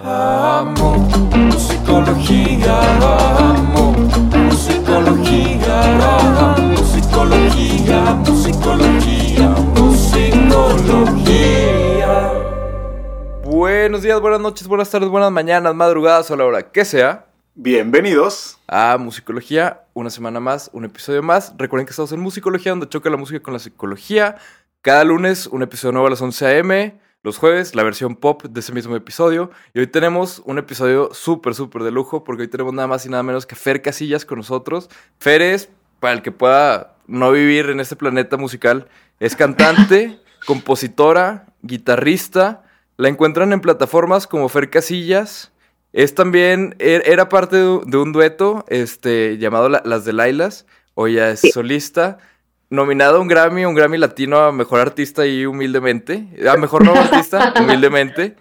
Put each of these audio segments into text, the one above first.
Amo musicología, amo musicología, amo musicología, musicología, musicología. Buenos días, buenas noches, buenas tardes, buenas mañanas, madrugadas o a la hora que sea. Bienvenidos. A Musicología, una semana más, un episodio más. Recuerden que estamos en Musicología, donde choca la música con la psicología. Cada lunes, un episodio nuevo a las 11 a.m. Los jueves, la versión pop de ese mismo episodio. Y hoy tenemos un episodio súper, súper de lujo, porque hoy tenemos nada más y nada menos que Fer Casillas con nosotros. Fer es, para el que pueda no vivir en este planeta musical, es cantante, compositora, guitarrista. La encuentran en plataformas como Fer Casillas. Es también, er- era parte de un- dueto este, llamado La- Las de Lailas. Hoy ya es solista. Nominado a un Grammy, un Grammy latino a Mejor Artista y humildemente. A Mejor Nuevo Artista, humildemente.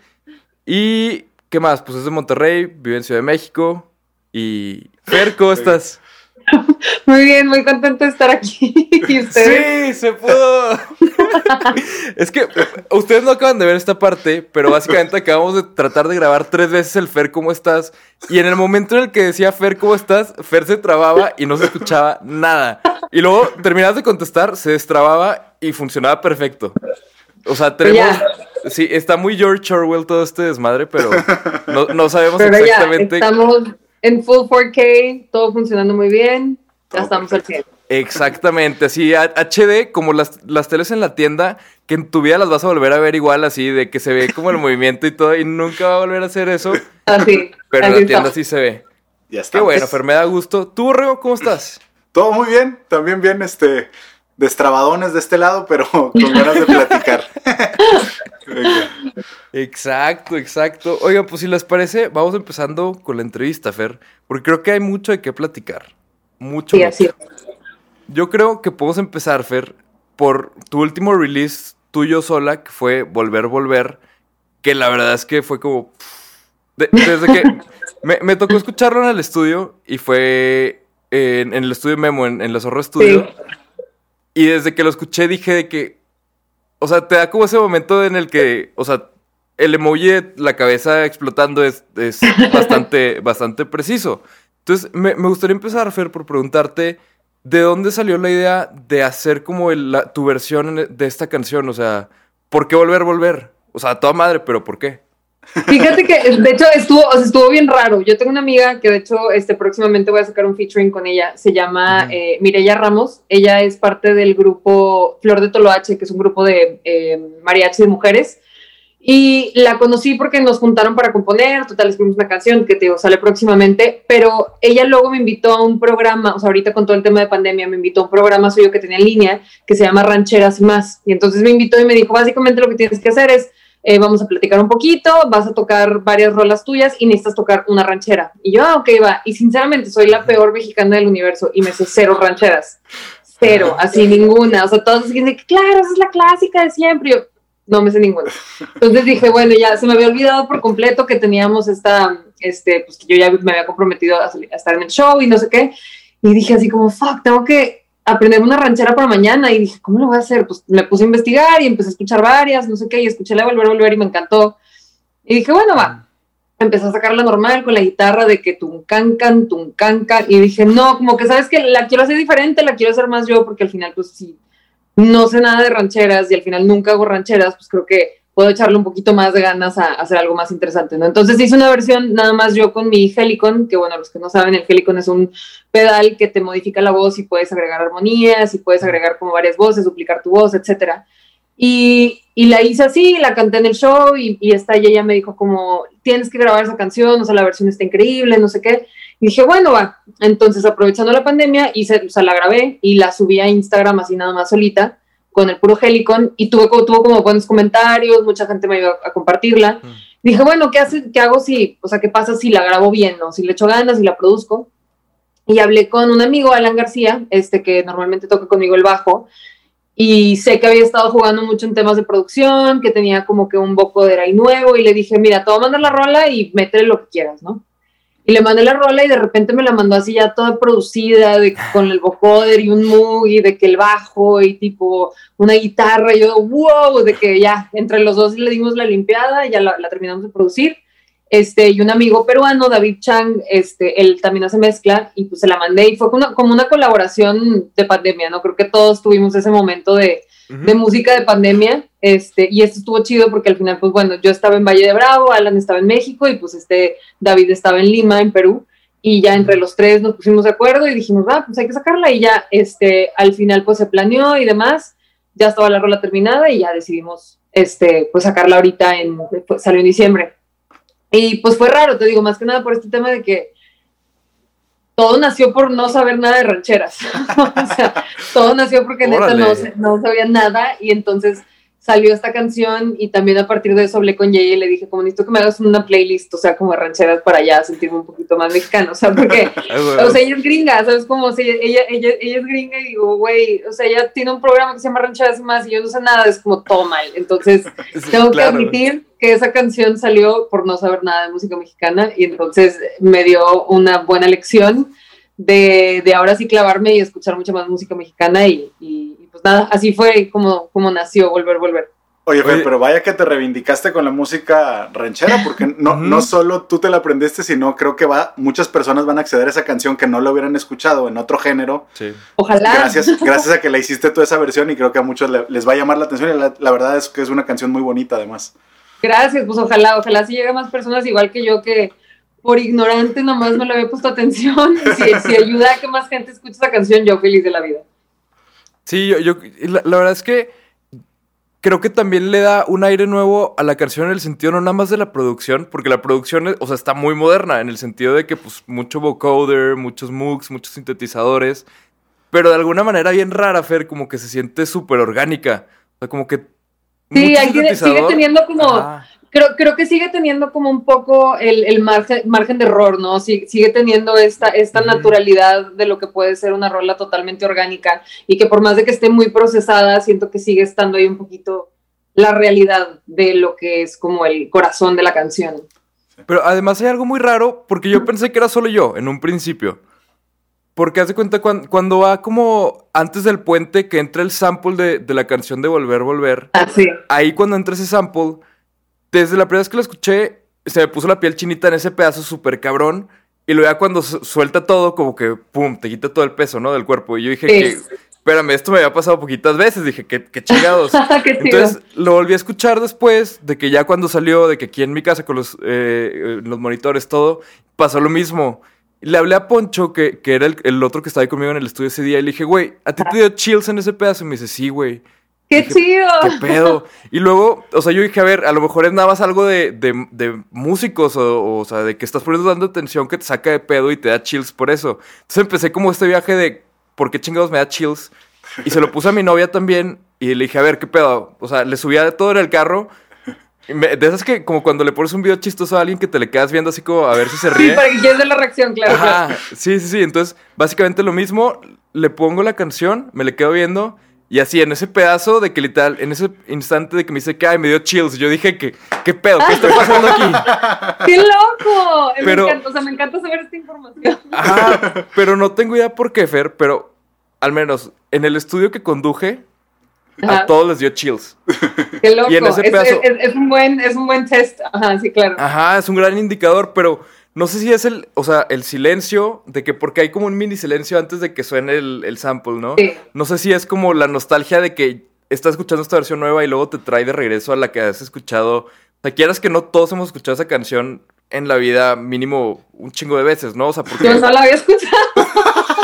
Y, ¿qué más? Pues es de Monterrey, vive en Ciudad de México. Y, Fer, ¿cómo estás? Muy bien, muy contento de estar aquí. ¿Y ustedes? Sí, se pudo. es que ustedes no acaban de ver esta parte, pero básicamente acabamos de tratar de grabar tres veces el Fer, ¿cómo estás? Y en el momento en el que decía Fer, ¿cómo estás? Fer se trababa y no se escuchaba nada. Y luego terminabas de contestar, se destrababa y funcionaba perfecto. O sea, tenemos... Sí, está muy George Orwell todo este desmadre, pero no, no sabemos Pero ya, exactamente... estamos en full 4K, todo funcionando muy bien. Ya Todo estamos al 100. Exactamente, así HD, como las, las teles en la tienda, que en tu vida las vas a volver a ver igual, así de que se ve como el movimiento y todo, y nunca va a volver a hacer eso, Así. pero en la tienda sí se ve. Ya está. Qué bueno, Fer, me da gusto. ¿Tú, Borrego, cómo estás? Todo muy bien. También bien, este, destrabadones de este lado, pero con ganas de platicar. Exacto, exacto. Oiga, pues si les parece, vamos empezando con la entrevista, Fer, porque creo que hay mucho de qué platicar. Mucho. Sí, así. Yo creo que podemos empezar, Fer, por tu último release tuyo sola, que fue Volver, Volver, que la verdad es que fue como... de- desde que me, me tocó escucharlo en el estudio y fue en, en el estudio Memo, en, en la Zorro Studio, Sí. Y desde que lo escuché dije de que... O sea, te da como ese momento en el que, o sea, el emoji de la cabeza explotando es, es bastante, bastante preciso. Entonces, me, me gustaría empezar, Fer, por preguntarte, ¿de dónde salió la idea de hacer como el- la- tu versión de esta canción? O sea, ¿por qué volver, volver? O sea, a toda madre, pero ¿por qué? Fíjate que, de hecho, estuvo, o sea, estuvo bien raro. Yo tengo una amiga que, de hecho, este, próximamente voy a sacar un featuring con ella. Se llama eh, Mireya Ramos. Ella es parte del grupo Flor de Toloache, que es un grupo de eh, mariachi de mujeres. Y la conocí porque nos juntaron para componer, total, escribimos una canción que te digo, sale próximamente, pero ella luego me invitó a un programa, o sea, ahorita con todo el tema de pandemia, me invitó a un programa suyo que tenía en línea, que se llama Rancheras y más. Y entonces me invitó y me dijo, básicamente lo que tienes que hacer es, eh, vamos a platicar un poquito, vas a tocar varias rolas tuyas y necesitas tocar una ranchera. Y yo, ah, ok, va. Y sinceramente, soy la peor mexicana del universo y me sé cero rancheras. Cero, así ninguna. O sea, todos dicen que, claro, esa es la clásica de siempre. Y yo, no me sé ninguna. Entonces dije, bueno, ya se me había olvidado por completo que teníamos esta, este, pues que yo ya me había comprometido a, salir- a estar en el show y no sé qué. Y dije así como, fuck, tengo que aprender una ranchera para mañana. Y dije, ¿cómo lo voy a hacer? Pues me puse a investigar y empecé a escuchar varias, no sé qué, y escuché la Volver, Volver y me encantó. Y dije, bueno, va. Empecé a sacarla normal con la guitarra de que tuncancan, tuncancan. Y dije, no, como que sabes que la quiero hacer diferente, la quiero hacer más yo, porque al final, pues sí, no sé nada de rancheras y al final nunca hago rancheras, pues creo que puedo echarle un poquito más de ganas a, a hacer algo más interesante, ¿no? Entonces hice una versión nada más yo con mi Helicon, que bueno, los que no saben, el Helicon es un pedal que te modifica la voz y puedes agregar armonías y puedes agregar como varias voces, duplicar tu voz, etcétera. Y, y la hice así, la canté en el show y, y esta y ella me dijo como, tienes que grabar esa canción, o sea, la versión está increíble, no sé qué. Y dije, bueno, va. Entonces, aprovechando la pandemia, hice, o sea, la grabé y la subí a Instagram así nada más solita, con el puro Helicon, y tuve, como- tuvo como buenos comentarios, mucha gente me ayudó a compartirla. Mm. Dije, bueno, ¿qué, hace, ¿qué hago si, o sea, qué pasa si la grabo bien, no? Si le echo ganas y la produzco. Y hablé con un amigo, Alan García, este que normalmente toca conmigo el bajo, y sé que había estado jugando mucho en temas de producción, que tenía como que un vocoder ahí nuevo, y le dije, mira, te voy a mandar la rola y métele lo que quieras, ¿no? Y le mandé la rola y de repente me la mandó así ya toda producida, con el vocoder y un Moog y de que el bajo y tipo una guitarra. Y yo, wow, de que ya entre los dos le dimos la limpiada, ya la, terminamos de producir. este, y un amigo peruano, David Chang, este, él también hace mezcla y pues se la mandé y fue como como una colaboración de pandemia, ¿no? Creo que todos tuvimos ese momento de, de música de pandemia, este, y esto estuvo chido porque al final, pues bueno, yo estaba en Valle de Bravo, Alan estaba en México y pues este, David estaba en Lima, en Perú, y ya entre los tres nos pusimos de acuerdo y dijimos, ah, pues hay que sacarla y ya, este, al final pues se planeó y demás, ya estaba la rola terminada y ya decidimos, este, pues sacarla ahorita en, pues, salió en diciembre. Y pues fue raro, te digo, más que nada por este tema de que todo nació por no saber nada de rancheras. o sea, todo nació porque neta no, no, sabía nada y entonces salió esta canción y también a partir de eso hablé con Jay y le dije, como necesito que me hagas una playlist, o sea, como rancheras para ya sentirme un poquito más mexicano, o sea, porque, o sea, ella es gringa, ¿sabes? Como si ella, ella, ella es gringa y digo, güey, o sea, ella tiene un programa que se llama Rancheras y más y yo no sé nada, es como todo mal. Entonces, tengo que admitir que esa canción salió por no saber nada de música mexicana y entonces me dio una buena lección de, de ahora sí clavarme y escuchar mucha más música mexicana y, y nada, así fue como, como nació Volver, Volver. Oye, pero vaya que te reivindicaste con la música ranchera, porque no, no solo tú te la aprendiste, sino creo que va, muchas personas van a acceder a esa canción que no la hubieran escuchado en otro género. Sí. Ojalá. Gracias, gracias a que la hiciste toda esa versión y creo que a muchos les va a llamar la atención y la, verdad es que es una canción muy bonita además. Gracias, pues ojalá, ojalá si llega más personas igual que yo que por ignorante nomás no le había puesto atención. Si, si ayuda a que más gente escuche esa canción, yo feliz de la vida. Sí, yo, yo la, verdad es que creo que también le da un aire nuevo a la canción en el sentido no nada más de la producción, porque la producción, o sea, está muy moderna en el sentido de que pues mucho vocoder, muchos mooks, muchos sintetizadores, pero de alguna manera bien rara, Fer, como que se siente súper orgánica, o sea, como que... Sí, sigue teniendo como creo, creo que sigue teniendo como un poco el, el margen, margen, de error, ¿no? sigue teniendo esta, esta naturalidad de lo que puede ser una rola totalmente orgánica y que por más de que esté muy procesada, siento que sigue estando ahí un poquito la realidad de lo que es como el corazón de la canción. Pero además hay algo muy raro, porque yo pensé que era solo yo en un principio. Porque hace cuenta cuando, cuando, va como antes del puente que entra el sample de, de la canción de Volver, Volver. Ah, sí. Ahí cuando entra ese sample, desde la primera vez que lo escuché, se me puso la piel chinita en ese pedazo súper cabrón. Y luego ya cuando suelta todo, como que, pum, te quita todo el peso, ¿no? Del cuerpo. Y yo dije que, espérame, esto me había pasado poquitas veces. Dije, qué, qué chingados. Entonces lo volví a escuchar después de que ya cuando salió, de que aquí en mi casa con los, eh, los monitores, todo, pasó lo mismo. Le hablé a Poncho, que, que era el, el, otro que estaba ahí conmigo en el estudio ese día, y le dije, güey, ¿a ti te dio chills en ese pedazo? Y me dice, sí, güey. ¡Qué chido! ¿Qué pedo? Y luego, o sea, yo dije, a ver, a lo mejor es nada más algo de, de, de músicos, o, o, sea, de que estás poniendo dando atención que te saca de pedo y te da chills por eso. Entonces empecé como este viaje de, ¿por qué chingados me da chills? Y se lo puse a mi novia también, y le dije, a ver, ¿qué pedo? O sea, le subía de todo en el carro. de esas que, como cuando le pones un video chistoso a alguien que te le quedas viendo así como a ver si se ríe. Sí, para que quieres la reacción, claro. Ajá, sí, sí, sí. Entonces, básicamente lo mismo, le pongo la canción, me le quedo viendo. Y así, en ese pedazo de que literal, en ese instante de que me dice que ay, me dio chills, yo dije que, ¿qué pedo? ¿Qué está pasando aquí? ¡Qué loco! Pero, me encanta, o sea, me encanta saber esta información. Ajá, pero no tengo idea por qué, Fer, pero al menos en el estudio que conduje, a todos les dio chills. Qué loco. Y en ese pedazo, es, es, un buen, es un buen test. Ajá, sí, claro. Ajá, es un gran indicador, pero no sé si es el, o sea, el silencio, de que porque hay como un mini silencio antes de que suene el, el sample, ¿no? Sí. No sé si es como la nostalgia de que estás escuchando esta versión nueva y luego te trae de regreso a la que has escuchado. O sea, quieras que no todos hemos escuchado esa canción en la vida mínimo un chingo de veces, ¿no? O sea, porque... Yo no la había escuchado.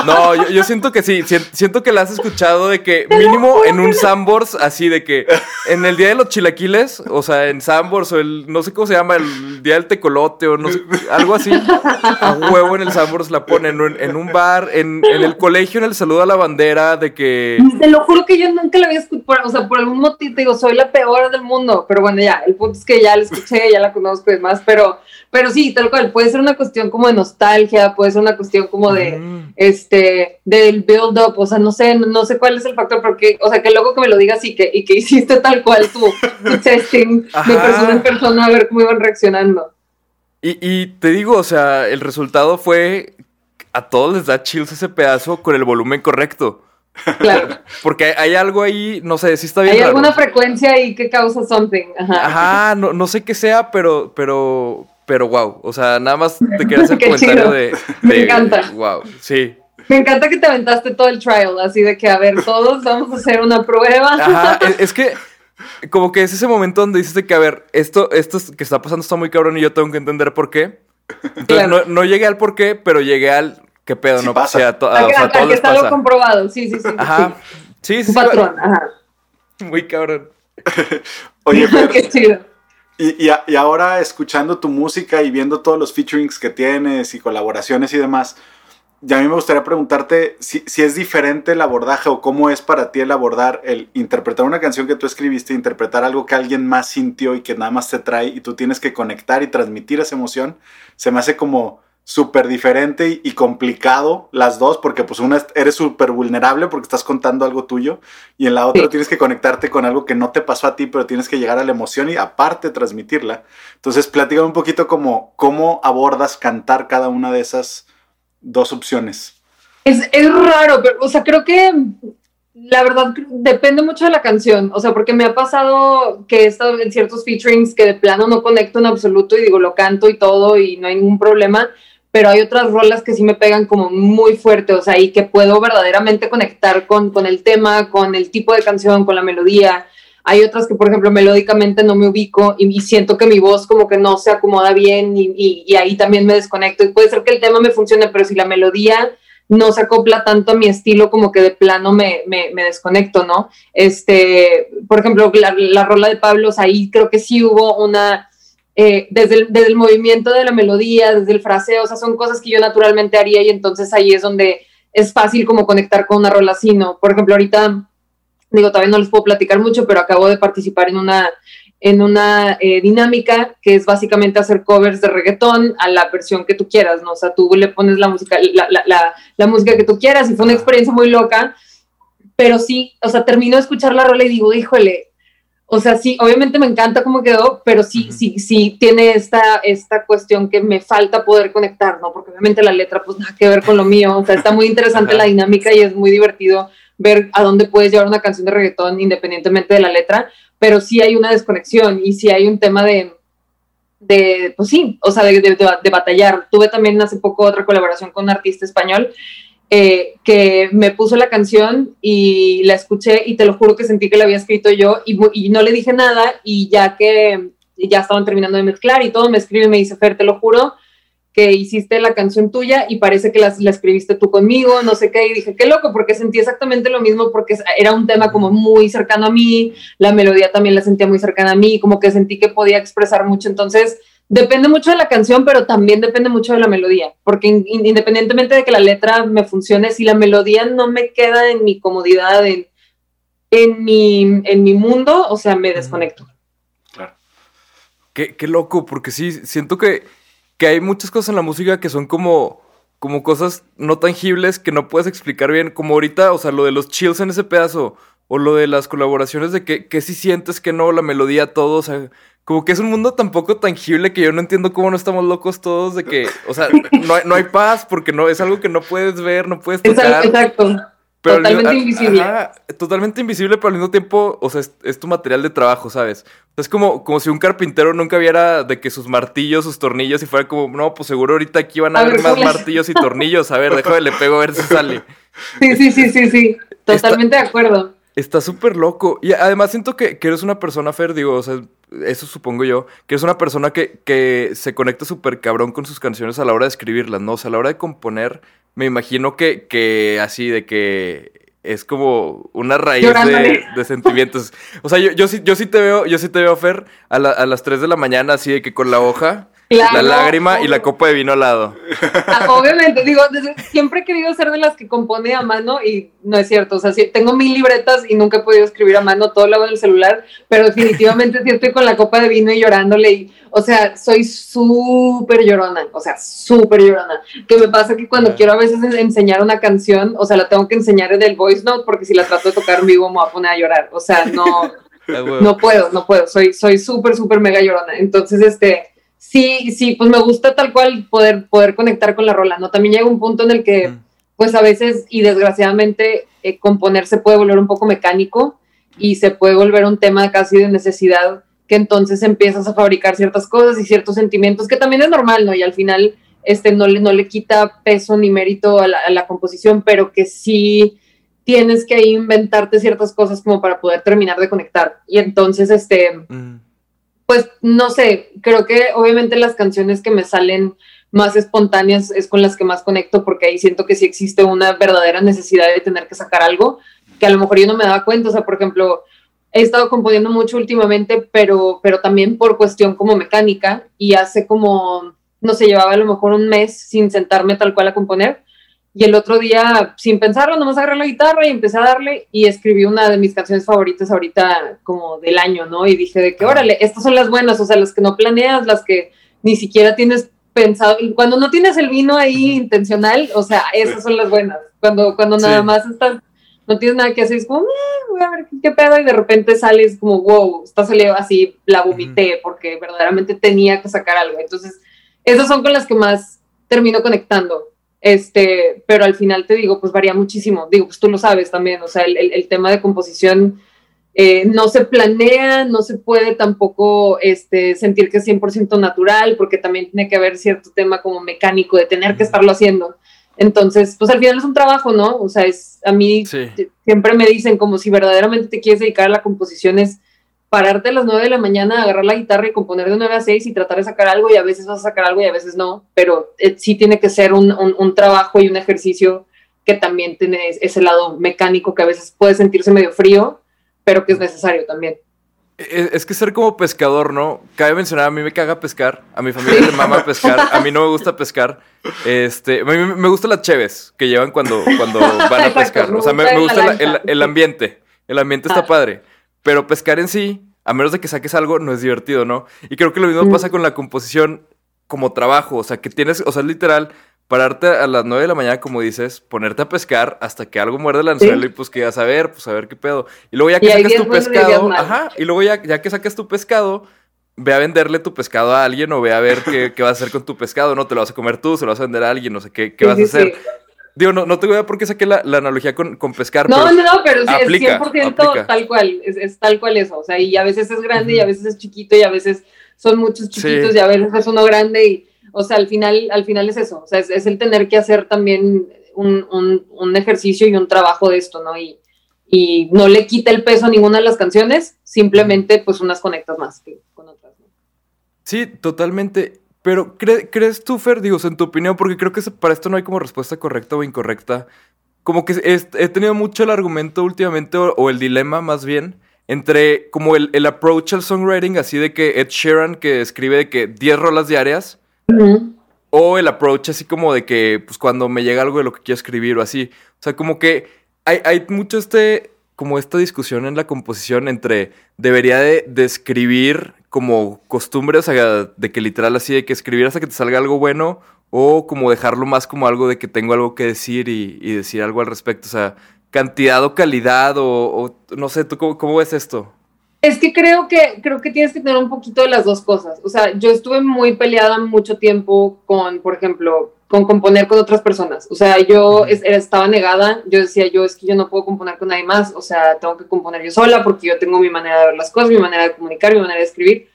No, yo, yo, siento que sí, siento que la has escuchado de que mínimo en un Sambors, así de que en el día de los chilaquiles, o sea, en Sambors o el, no sé cómo se llama, el día del tecolote o no sé, algo así, a huevo en el Sambors la ponen, en, en un bar, en, en, el colegio, en el saludo a la bandera, de que... Te lo juro que yo nunca la había escuchado, o sea, por algún motivo, digo, soy la peor del mundo, pero bueno, ya, el punto es que ya la escuché, ya la conozco y demás, pero, pero sí, tal cual, puede ser una cuestión como de nostalgia, puede ser una cuestión como de, mm. Este, del build-up, o sea, no sé, no sé cuál es el factor, porque, o sea, que luego que me lo digas y que, y que hiciste tal cual tu, tu testing de persona en persona a ver cómo iban reaccionando. Y, y te digo, o sea, el resultado fue, a todos les da chills ese pedazo con el volumen correcto. Claro. Porque hay algo ahí, no sé, si está bien. Hay raro. alguna frecuencia ahí que causa something. Ajá, Ajá no, no sé qué sea, pero, pero pero wow. O sea, nada más te quería hacer Qué comentario chido. de, Me de- encanta. Wow, sí. Me encanta que te aventaste todo el trial, así de que, a ver, todos vamos a hacer una prueba. Ajá, es, es que como que es ese momento donde dices de que, a ver, esto, esto es- que está pasando está muy cabrón y yo tengo que entender por qué. Entonces Claro. no, no llegué al por qué, pero llegué al qué pedo, Sí ¿no? pasa. O sea, to- A o que- sea, a a todos que está pasa. comprobado, sí, sí, sí. Ajá. Sí, Sí. sí, Un sí, patrón, ajá. Muy cabrón. Oye, Fer, Qué chido. y, y a- y ahora escuchando tu música y viendo todos los featurings que tienes y colaboraciones y demás, ya a mí me gustaría preguntarte si, si es diferente el abordaje o cómo es para ti el abordar, el interpretar una canción que tú escribiste, interpretar algo que alguien más sintió y que nada más te trae y tú tienes que conectar y transmitir esa emoción. Se me hace como súper diferente y, y complicado las dos porque pues una es- eres súper vulnerable porque estás contando algo tuyo y en la otra Sí. tienes que conectarte con algo que no te pasó a ti pero tienes que llegar a la emoción y aparte transmitirla. Entonces platícame un poquito como cómo abordas cantar cada una de esas dos opciones. Es, es raro, pero, o sea, creo que la verdad depende mucho de la canción, o sea, porque me ha pasado que he estado en ciertos featurings que de plano no conecto en absoluto y digo, lo canto y todo y no hay ningún problema, pero hay otras rolas que sí me pegan como muy fuerte, o sea, y que puedo verdaderamente conectar con, con el tema, con el tipo de canción, con la melodía. Hay otras que, por ejemplo, melódicamente no me ubico y, siento que mi voz como que no se acomoda bien y, y- ahí también me desconecto. Y puede ser que el tema me funcione, pero si la melodía no se acopla tanto a mi estilo, como que de plano me, me, desconecto, ¿no? Este, por ejemplo, la, la rola de Pablos, ahí creo que sí hubo una, eh, desde, el, desde el movimiento de la melodía, desde el fraseo, o sea, son cosas que yo naturalmente haría y entonces ahí es donde es fácil como conectar con una rola así, ¿no? Por ejemplo, ahorita, digo, todavía no les puedo platicar mucho, pero acabo de participar en una, en una eh, dinámica que es básicamente hacer covers de reggaetón a la versión que tú quieras, ¿no? O sea, tú le pones la música, la, la, la, la música que tú quieras y fue una experiencia muy loca, pero sí, o sea, termino de escuchar la rola y digo, híjole, o sea, sí, obviamente me encanta cómo quedó, pero sí, Ujú. sí, sí tiene esta, esta cuestión que me falta poder conectar, ¿no? Porque obviamente la letra, pues nada que ver con lo mío, o sea, está muy interesante la dinámica y es muy divertido ver a dónde puedes llevar una canción de reggaetón independientemente de la letra, pero sí hay una desconexión y sí hay un tema de, de pues sí, o sea, de, de- de- batallar. Tuve también hace poco otra colaboración con un artista español eh, que me puso la canción y la escuché y te lo juro que sentí que la había escrito yo y, y no le dije nada y ya que ya estaban terminando de mezclar y todo, me escribe y me dice, Fer, te lo juro que hiciste la canción tuya y parece que la, la escribiste tú conmigo, no sé qué, y dije, qué loco, porque sentí exactamente lo mismo, porque era un tema como muy cercano a mí, la melodía también la sentía muy cercana a mí, como que sentí que podía expresar mucho, entonces depende mucho de la canción, pero también depende mucho de la melodía, porque in- independientemente de que la letra me funcione, si la melodía no me queda en mi comodidad, en, en, mi, en mi mundo, o sea, me desconecto. Claro. Qué, qué loco, porque sí, siento que, que hay muchas cosas en la música que son como, como cosas no tangibles que no puedes explicar bien. Como ahorita, o sea, lo de los chills en ese pedazo, o lo de las colaboraciones de que, que si sientes que no, la melodía, todo, o sea, como que es un mundo tan poco tangible que yo no entiendo cómo no estamos locos todos de que, o sea, no hay, no hay paz porque no, es algo que no puedes ver, no puedes tocar. Exacto, exacto. Pero Totalmente mismo- invisible. ajá, totalmente invisible, pero al mismo tiempo, o sea, es, es tu material de trabajo, ¿sabes? Es como, como si un carpintero nunca viera de que sus martillos, sus tornillos, y fuera como, no, pues seguro ahorita aquí van a, A haber más martillos y tornillos. A ver, déjame le pego a ver si sale. Sí, sí, sí, sí, sí, totalmente de acuerdo. Está súper loco. Y además siento que, que eres una persona, Fer, digo, o sea, eso supongo yo, que eres una persona que, que se conecta súper cabrón con sus canciones a la hora de escribirlas, ¿no? O sea, a la hora de componer, me imagino que, que así, de que es como una raíz de, sentimientos. O sea, yo, yo, sí, yo sí te veo, yo sí te veo, Fer, a, la- a las 3 de la mañana, así de que con la hoja, Claro, la lágrima y la copa de vino al lado. Ah, Obviamente, digo, siempre he querido ser de las que compone a mano y no es cierto. O sea, sí, tengo mil libretas y nunca he podido escribir a mano, todo lo hago en el celular, pero definitivamente sí estoy con la copa de vino y llorándole. Y, o sea, soy súper llorona, o sea, súper llorona. Que me pasa que cuando quiero a veces en- enseñar una canción, o sea, la tengo que enseñar en el voice note porque si la trato de tocar en vivo me voy a poner a llorar. O sea, no. No puedo, no puedo, soy soy súper, súper mega llorona. Entonces, este, sí, sí, pues me gusta tal cual poder, poder conectar con la rola, ¿no? También llega un punto en el que, Mm. pues a veces, y desgraciadamente, eh, componer se puede volver un poco mecánico y se puede volver un tema casi de necesidad que entonces empiezas a fabricar ciertas cosas y ciertos sentimientos, que también es normal, ¿no? Y al final este, no, le, no le quita peso ni mérito a la, composición, pero que sí tienes que inventarte ciertas cosas como para poder terminar de conectar. Y entonces, este, mm. Pues no sé, creo que obviamente las canciones que me salen más espontáneas es con las que más conecto porque ahí siento que sí existe una verdadera necesidad de tener que sacar algo que a lo mejor yo no me daba cuenta, o sea, por ejemplo, he estado componiendo mucho últimamente, pero, pero también por cuestión como mecánica y hace como, no sé, llevaba a lo mejor un mes sin sentarme tal cual a componer y el otro día, sin pensarlo, nomás agarré la guitarra y empecé a darle y escribí una de mis canciones favoritas ahorita como del año, ¿no? Y dije de que, órale, estas son las buenas, o sea, las que no planeas, las que ni siquiera tienes pensado, cuando no tienes el vino ahí intencional, o sea, esas son las buenas, cuando, cuando nada más estás no tienes nada que hacer, es como, eh, voy a ver qué, pedo, y de repente sales como, wow, esta salió así, la vomité, porque verdaderamente tenía que sacar algo. Entonces, esas son con las que más termino conectando. Este, pero al final te digo, pues varía muchísimo. Digo, pues tú lo sabes también, o sea, el, el, tema de composición eh, no se planea, no se puede tampoco este, sentir que es 100% natural, porque también tiene que haber cierto tema como mecánico de tener que estarlo haciendo. Entonces, pues al final es un trabajo, ¿no? O sea, es a mí siempre me dicen como si verdaderamente te quieres dedicar a la composición es pararte a las 9 de la mañana, agarrar la guitarra y componer de 9 a 6 y tratar de sacar algo y a veces vas a sacar algo y a veces no, pero eh, sí tiene que ser un, un, trabajo y un ejercicio que también tiene ese lado mecánico que a veces puede sentirse medio frío, pero que es necesario también. E, es que ser como pescador, ¿no? Cabe mencionar, a mí me caga pescar, a mi familia le mama pescar, a mí no me gusta pescar. Este, a mí me gusta las cheves que llevan cuando, cuando van a pescar. O sea, me, gusta el, ambiente. El ambiente está ah. padre. Pero pescar en sí, a menos de que saques algo, no es divertido, ¿no? Y creo que lo mismo pasa con la composición como trabajo. O sea, que tienes, o sea, literal, pararte a las 9 de la mañana, como dices, ponerte a pescar hasta que algo muerde el anzuelo y pues que ya a ver, pues a ver qué pedo. Y luego ya que sacas tu pescado, ajá, y luego ya, ya que sacas tu pescado, ve a venderle tu pescado a alguien o ve a ver qué, qué, vas a hacer con tu pescado, ¿no? Te lo vas a comer tú, se lo vas a vender a alguien, no sé qué, qué vas a hacer. Digo, no, no te voy a por qué saqué la, la analogía con, con, pescar. No, no, no, pero es 100% tal cual, es, es, tal cual eso. O sea, y a veces es grande y a veces es chiquito y a veces son muchos chiquitos y a veces es uno grande y o sea, al final, al final es eso, o sea, es, el tener que hacer también un, ejercicio y un trabajo de esto, ¿no? Y, y no le quita el peso a ninguna de las canciones, simplemente pues unas conectas más que con otras. ¿no? Sí, totalmente. Pero ¿crees tú, Fer, digo, en tu opinión, porque creo que para esto no hay como respuesta correcta o incorrecta, como que he, tenido mucho el argumento últimamente, o, el dilema más bien, entre como el, el, approach al songwriting, así de que Ed Sheeran, que escribe de que 10 rolas diarias, o el approach así como de que, pues cuando me llega algo de lo que quiero escribir o así. O sea, como que hay, hay mucho este, como esta discusión en la composición entre debería de, escribir como costumbre, o sea, de que literal así, de que escribir hasta que te salga algo bueno, o como dejarlo más como algo de que tengo algo que decir y, decir algo al respecto. O sea, cantidad o calidad, o, no sé, ¿tú cómo, cómo ves esto? Es que creo que creo que tienes que tener un poquito de las dos cosas. O sea, yo estuve muy peleada mucho tiempo con, por ejemplo, con componer con otras personas. O sea, yo estaba negada. Yo decía, yo es que yo no puedo componer con nadie más. O sea, tengo que componer yo sola porque yo tengo mi manera de ver las cosas, mi manera de comunicar, mi manera de escribir.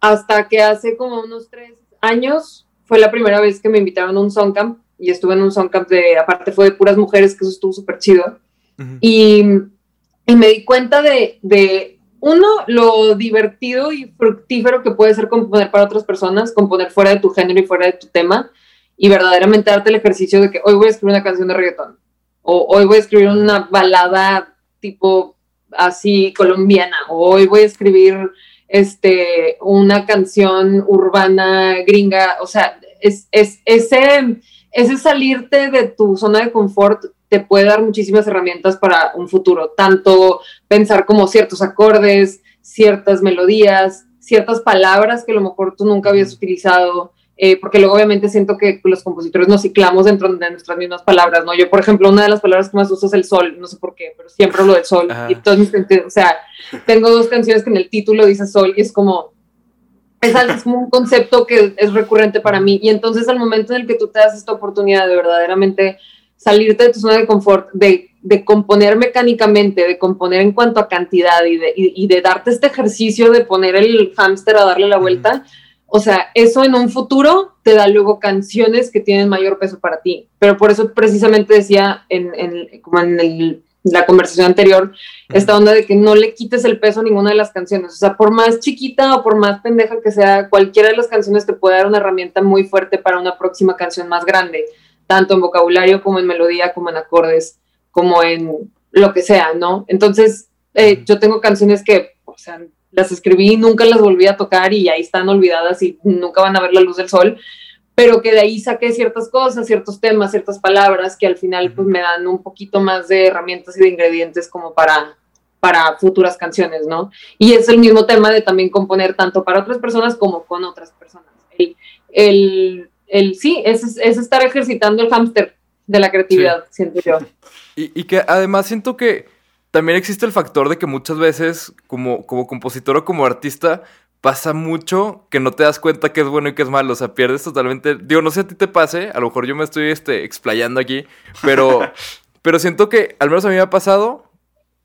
Hasta que hace como unos tres años fue la primera vez que me invitaron a un songcamp y estuve en un songcamp de, aparte fue de puras mujeres, que eso estuvo súper chido. y, y, me di cuenta de, de uno, lo divertido y fructífero que puede ser componer para otras personas, componer fuera de tu género y fuera de tu tema, y verdaderamente darte el ejercicio de que hoy voy a escribir una canción de reggaetón, o hoy voy a escribir una balada tipo así colombiana, o hoy voy a escribir este, una canción urbana gringa, o sea, es, es ese, ese salirte de tu zona de confort te puede dar muchísimas herramientas para un futuro, tanto pensar como ciertos acordes, ciertas melodías, ciertas palabras que a lo mejor tú nunca habías utilizado, eh, porque luego obviamente siento que los compositores nos ciclamos dentro de nuestras mismas palabras, ¿no? Yo, por ejemplo, una de las palabras que más uso es el sol, no sé por qué, pero siempre hablo del sol. Y entonces, o sea, tengo dos canciones que en el título dice sol y es como, es, es como un concepto que es recurrente para mí. Y entonces al momento en el que tú te das esta oportunidad de verdaderamente salirte de tu zona de confort, de, de componer mecánicamente, de componer en cuanto a cantidad y de, y, de darte este ejercicio de poner el hámster a darle la vuelta, o sea, eso en un futuro te da luego canciones que tienen mayor peso para ti. Pero por eso precisamente decía en, en como en el la conversación anterior, esta onda de que no le quites el peso a ninguna de las canciones. O sea, por más chiquita o por más pendeja que sea, cualquiera de las canciones te puede dar una herramienta muy fuerte para una próxima canción más grande, tanto en vocabulario como en melodía, como en acordes, como en lo que sea, ¿no? Entonces, eh, yo tengo canciones que, o sea, las escribí y nunca las volví a tocar y ahí están olvidadas y nunca van a ver la luz del sol pero que de ahí saqué ciertas cosas, ciertos temas, ciertas palabras que al final pues me dan un poquito más de herramientas y de ingredientes como para, para futuras canciones, ¿no? Y es el mismo tema de también componer tanto para otras personas como con otras personas. El, el, sí, es, es, estar ejercitando el hámster de la creatividad, siento yo. Y, y que además siento que también existe el factor de que muchas veces como, como compositor o como artista pasa mucho que no te das cuenta que es bueno y que es malo. O sea, pierdes totalmente. Digo, no sé si a ti te pase, a lo mejor yo me estoy este, explayando aquí, pero, pero siento que, al menos a mí me ha pasado,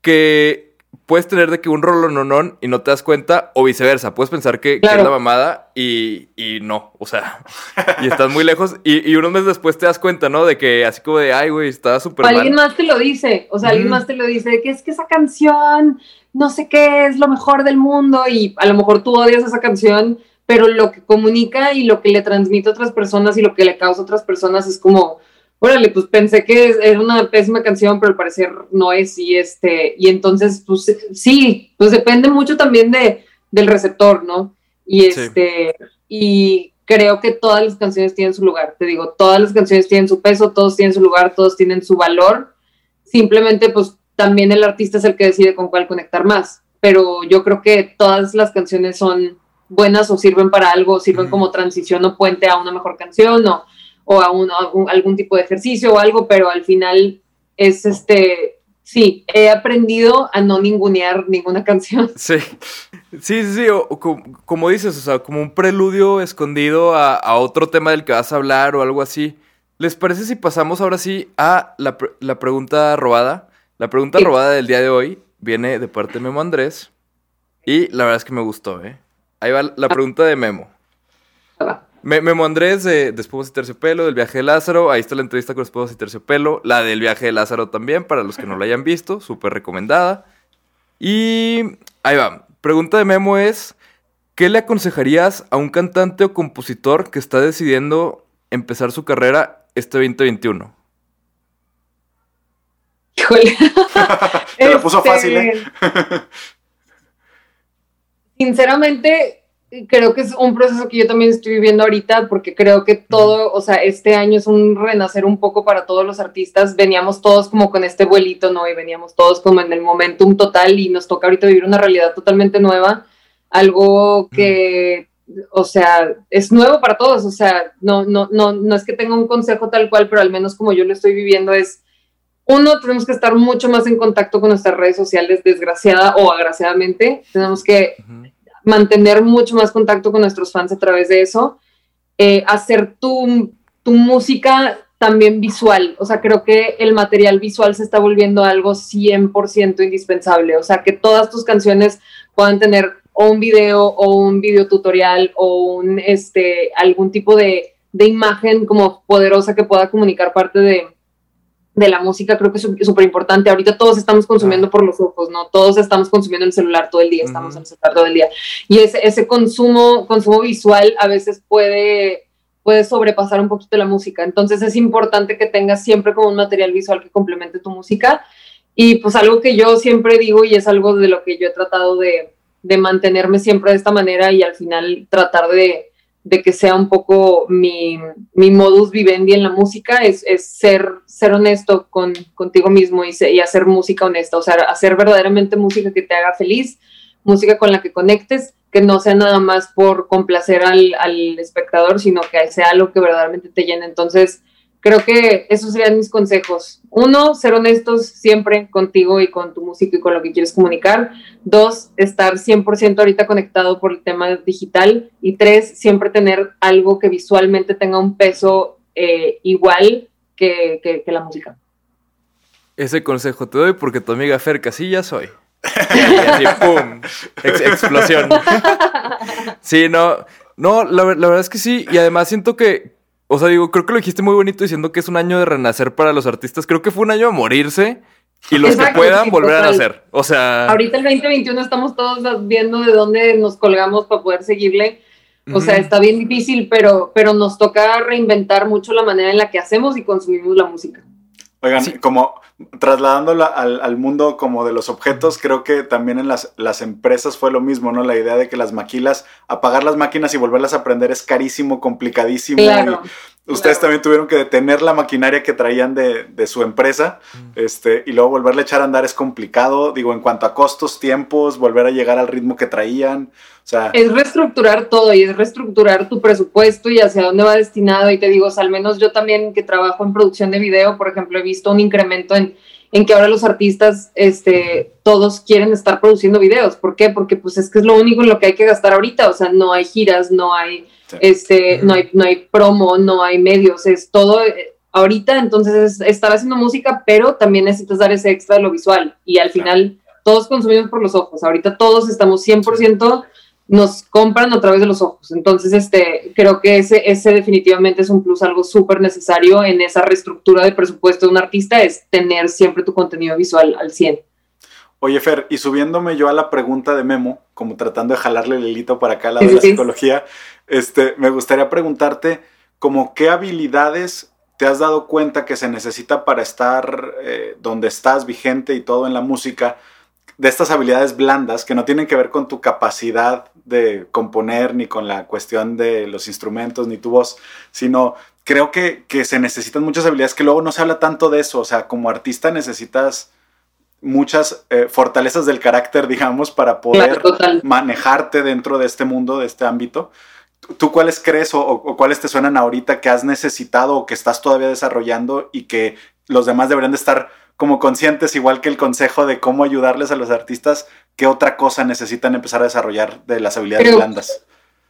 que puedes tener de que un rolo no non y no te das cuenta, o viceversa. Puedes pensar que, es la mamada y, y, no. O sea, y estás muy lejos. Y, y, unos meses después te das cuenta, ¿no? De que así como de, ay, güey, estaba súper mal. Alguien más te lo dice. O sea, alguien más te lo dice, que es que esa canción no sé qué es lo mejor del mundo y a lo mejor tú odias esa canción, pero lo que comunica y lo que le transmite a otras personas y lo que le causa a otras personas es como, órale, pues pensé que era una pésima canción, pero al parecer no es y este, y entonces, pues sí, pues depende mucho también de, del receptor, ¿no? Y este, y creo que todas las canciones tienen su lugar, te digo, todas las canciones tienen su peso, todos tienen su lugar, todos tienen su valor, simplemente pues también el artista es el que decide con cuál conectar más. Pero yo creo que todas las canciones son buenas o sirven para algo, sirven como transición o puente a una mejor canción o, o a, un, algún tipo de ejercicio o algo, pero al final es este, sí, he aprendido a no ningunear ninguna canción. Sí, sí, sí, sí como, dices, o sea, como un preludio escondido a, otro tema del que vas a hablar o algo así. ¿Les parece si pasamos ahora sí a la, la pregunta robada? La pregunta robada del día de hoy viene de parte de Memo Andrés. Y la verdad es que me gustó, ¿eh? Ahí va la pregunta de Memo. Memo Andrés de, de y Terciopelo, del viaje de Lázaro. Ahí está la entrevista con Esposas y Terciopelo. La del viaje de Lázaro también, para los que no la hayan visto. Súper recomendada. Y ahí va. Pregunta de Memo es: ¿Qué le aconsejarías a un cantante o compositor que está decidiendo empezar su carrera este 2021? Te lo puso fácil, ¿eh? Este, sinceramente, creo que es un proceso que yo también estoy viviendo ahorita, porque creo que todo, o sea, este año es un renacer un poco para todos los artistas. Veníamos todos como con este vuelito, ¿no? Y veníamos todos como en el momentum total y nos toca ahorita vivir una realidad totalmente nueva, algo que... O sea, es nuevo para todos, o sea, no, no, no, no es que tenga un consejo tal cual, pero al menos como yo lo estoy viviendo es, uno, tenemos que estar mucho más en contacto con nuestras redes sociales, desgraciada o agraciadamente. Tenemos que mantener mucho más contacto con nuestros fans a través de eso. Eh, hacer tu, tu, música también visual. O sea, creo que el material visual se está volviendo algo 100% indispensable. O sea, que todas tus canciones puedan tener o un video o un video tutorial o un, este, algún tipo de, de imagen como poderosa que pueda comunicar parte de, de la música creo que es súper importante. Ahorita todos estamos consumiendo por los ojos, ¿no? Todos estamos consumiendo el celular todo el día, estamos en el celular todo el día. Y ese, ese consumo, consumo visual a veces puede, puede sobrepasar un poquito la música. Entonces es importante que tengas siempre como un material visual que complemente tu música. Y pues algo que yo siempre digo y es algo de lo que yo he tratado de, de mantenerme siempre de esta manera y al final tratar de de que sea un poco mi, modus vivendi en la música, es, ser, ser honesto con, contigo mismo y, y, hacer música honesta, o sea, hacer verdaderamente música que te haga feliz, música con la que conectes, que no sea nada más por complacer al, al espectador, sino que sea algo que verdaderamente te llene. Entonces, creo que esos serían mis consejos. Uno, ser honestos siempre contigo y con tu música y con lo que quieres comunicar. Dos, estar 100% ahorita conectado por el tema digital. Y tres, siempre tener algo que visualmente tenga un peso eh, igual que, que, la música. Ese consejo te doy porque tu amiga Fer Casillas soy. Y ¡pum! Ex- explosión. Sí, no. No, la verdad es que sí. Y además siento que. O sea, digo, creo que lo dijiste muy bonito diciendo que es un año de renacer para los artistas. Creo que fue un año de morirse. Y los que Exacto, puedan sí, volver a nacer. O sea. Ahorita el 2021 estamos todos viendo de dónde nos colgamos para poder seguirle. O sea, está bien difícil, pero, pero nos toca reinventar mucho la manera en la que hacemos y consumimos la música. Oigan, Sí. como trasladándolo al, al mundo como de los objetos, creo que también en las, las empresas fue lo mismo, ¿no? La idea de que las maquilas, apagar las máquinas y volverlas a prender es carísimo, complicadísimo. Claro. y ustedes claro. también tuvieron que detener la maquinaria que traían de, de su empresa, este, y luego volverle a echar a andar es complicado, digo, en cuanto a costos, tiempos, volver a llegar al ritmo que traían. Sea, Es reestructurar todo y es reestructurar tu presupuesto y hacia dónde va destinado. Y te digo, o sea, al menos yo también que trabajo en producción de video, por ejemplo, he visto un incremento en, en que ahora los artistas, este, todos quieren estar produciendo videos. ¿Por qué? Porque pues es que es lo único en lo que hay que gastar ahorita. O sea, no hay giras, no hay, Sí. este, no hay, no hay promo, no hay medios, es todo eh, ahorita. Entonces es estar haciendo música, pero también necesitas dar ese extra de lo visual. Y al final todos consumimos por los ojos. Ahorita todos estamos 100% nos compran a través de los ojos. Entonces, este, creo que ese, ese definitivamente es un plus, algo súper necesario en esa reestructura de presupuesto de un artista, es tener siempre tu contenido visual al 100. Oye, Fer, y subiéndome yo a la pregunta de Memo, como tratando de jalarle el hilito para acá Sí, de la sí. psicología, este, me gustaría preguntarte, como qué habilidades te has dado cuenta que se necesita para estar eh, donde estás vigente y todo en la música, de estas habilidades blandas que no tienen que ver con tu capacidad de componer, ni con la cuestión de los instrumentos, ni tu voz, sino creo que, que se necesitan muchas habilidades que luego no se habla tanto de eso, o sea, como artista necesitas muchas eh, fortalezas del carácter, digamos, para poder Claro, manejarte dentro de este mundo, de este ámbito. ¿Tú- ¿Tú cuáles crees o, o cuáles te suenan ahorita que has necesitado o que estás todavía desarrollando y que los demás deberían de estar como conscientes, igual que el consejo de cómo ayudarles a los artistas, qué otra cosa necesitan empezar a desarrollar de las habilidades Creo- blandas?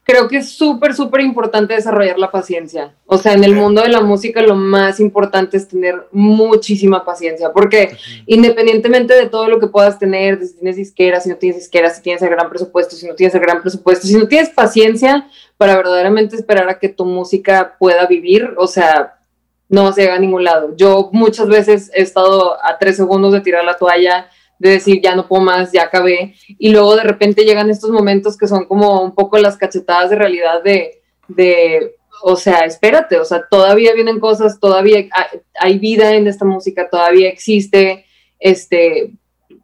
Creo que es súper, súper importante desarrollar la paciencia. O sea, en el mundo de la música lo más importante es tener muchísima paciencia, porque independientemente de todo lo que puedas tener, de si tienes disquera, si no tienes disquera, si tienes el gran presupuesto, si no tienes el gran presupuesto, si no tienes paciencia para verdaderamente esperar a que tu música pueda vivir, o sea, no se llega a ningún lado. Yo muchas veces he estado a tres segundos de tirar la toalla, de decir ya no puedo más, ya acabé, y luego de repente llegan estos momentos que son como un poco las cachetadas de realidad de, de o sea, espérate, o sea, todavía vienen cosas, todavía hay, vida en esta música, todavía existe, este,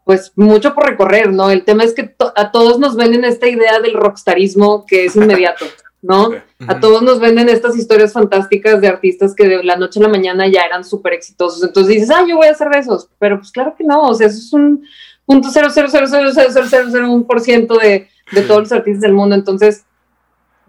pues mucho por recorrer, ¿no? El tema es que to- a todos nos venden esta idea del rockstarismo que es inmediato, ¿no? A todos nos venden estas historias fantásticas de artistas que de la noche a la mañana ya eran súper exitosos. Entonces dices, ah, yo voy a hacer de esos. Pero pues claro que no, o sea, eso es un punto de, de todos los artistas del mundo. Entonces,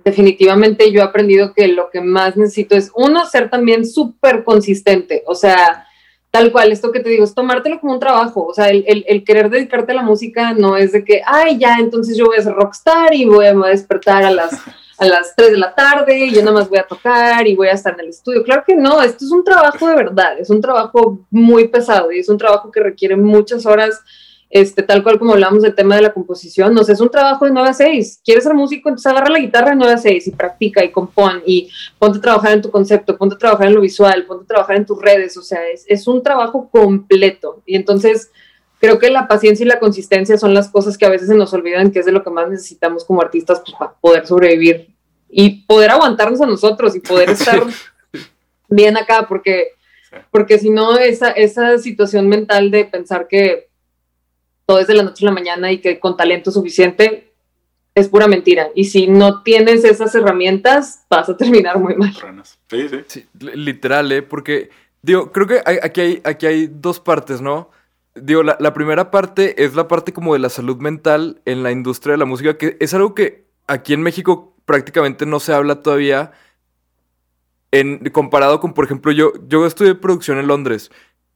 definitivamente yo he aprendido que lo que más necesito es, uno, ser también súper consistente. O sea, tal cual, esto que te digo, es tomártelo como un trabajo, o sea, el, el, querer dedicarte a la música no es de que, ay, ya, entonces yo voy a ser rockstar y voy a despertar a las a las 3 de la tarde y yo nada más voy a tocar y voy a estar en el estudio. Claro que no, esto es un trabajo de verdad, es un trabajo muy pesado y es un trabajo que requiere muchas horas, este, tal cual como hablamos del tema de la composición, no sé, es un trabajo de 9 a 6. ¿Quieres ser músico? Entonces agarra la guitarra de 9 a 6 y practica y compón y ponte a trabajar en tu concepto, ponte a trabajar en lo visual, ponte a trabajar en tus redes, o sea, es, es un trabajo completo y entonces creo que la paciencia y la consistencia son las cosas que a veces se nos olvidan, que es de lo que más necesitamos como artistas pues, para poder sobrevivir y poder aguantarnos a nosotros y poder estar bien acá, porque, porque si no, esa, esa situación mental de pensar que todo es de la noche a la mañana y que con talento suficiente es pura mentira. Y si no tienes esas herramientas, vas a terminar muy mal. Sí, sí. Sí, li- literal, ¿eh? Porque, digo, creo que hay- aquí, hay, aquí hay dos partes, ¿no? Digo, la, la primera parte es la parte como de la salud mental en la industria de la música, que es algo que aquí en México prácticamente no se habla todavía en, comparado con, por ejemplo, yo, yo estudié producción en Londres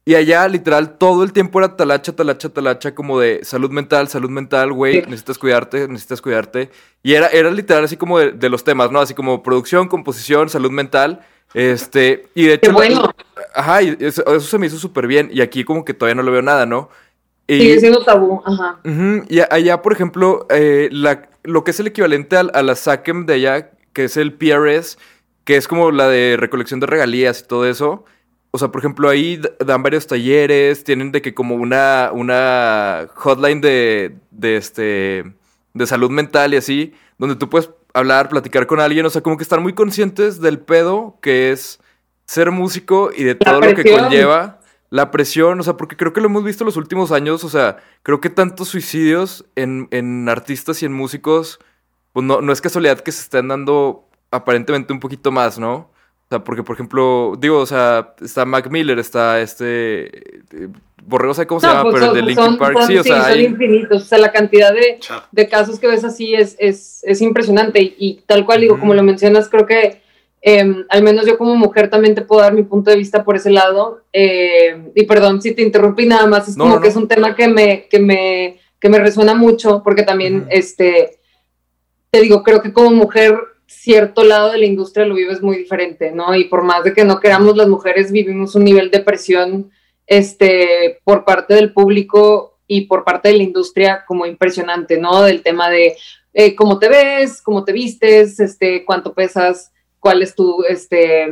y allá literal todo el tiempo era talacha, talacha, talacha, como de salud mental, salud mental, güey, necesitas cuidarte, necesitas cuidarte. Y era, era literal así como de, de los temas, ¿no? Así como producción, composición, salud mental. Este, y de hecho, Qué bueno. Ajá, y eso, eso se me hizo súper bien. Y aquí como que todavía no lo veo nada, ¿no? Y, Sigue siendo tabú, ajá. Ujú, y allá, por ejemplo, eh, la, lo que es el equivalente al- a, la SACEM de allá, que es el PRS, que es como la de recolección de regalías y todo eso. O sea, por ejemplo, ahí dan varios talleres, tienen de que como una, una hotline de, de, este, de salud mental y así, donde tú puedes hablar, platicar con alguien, o sea, como que están muy conscientes del pedo que es ser músico y de todo lo que conlleva. La presión, o sea, porque creo que lo hemos visto los últimos años, o sea, creo que tantos suicidios en, en artistas y en músicos, pues no, no es casualidad que se estén dando aparentemente un poquito más, ¿no? O sea, porque, por ejemplo, digo, o sea, está Mac Miller, está este... eh, Borrego, ¿sabe cómo se llama? pues Pero el son- de Linkin son- Park, son- sí, o sea, son hay- infinitos. O sea, la cantidad de, de casos que ves así es, es, es impresionante. Y, y tal cual digo, como lo mencionas, creo que eh, al menos yo como mujer también te puedo dar mi punto de vista por ese lado. Eh, y perdón si te interrumpí nada más, es No, como no, que no. es un tema que me, que me, que me resuena mucho, porque también, este, te digo, creo que como mujer cierto lado de la industria lo vives muy diferente, ¿no? Y por más de que no queramos, las mujeres vivimos un nivel de presión este, por parte del público y por parte de la industria como impresionante, ¿no? Del tema de eh, cómo te ves, cómo te vistes, este, cuánto pesas, cuál es tu, este,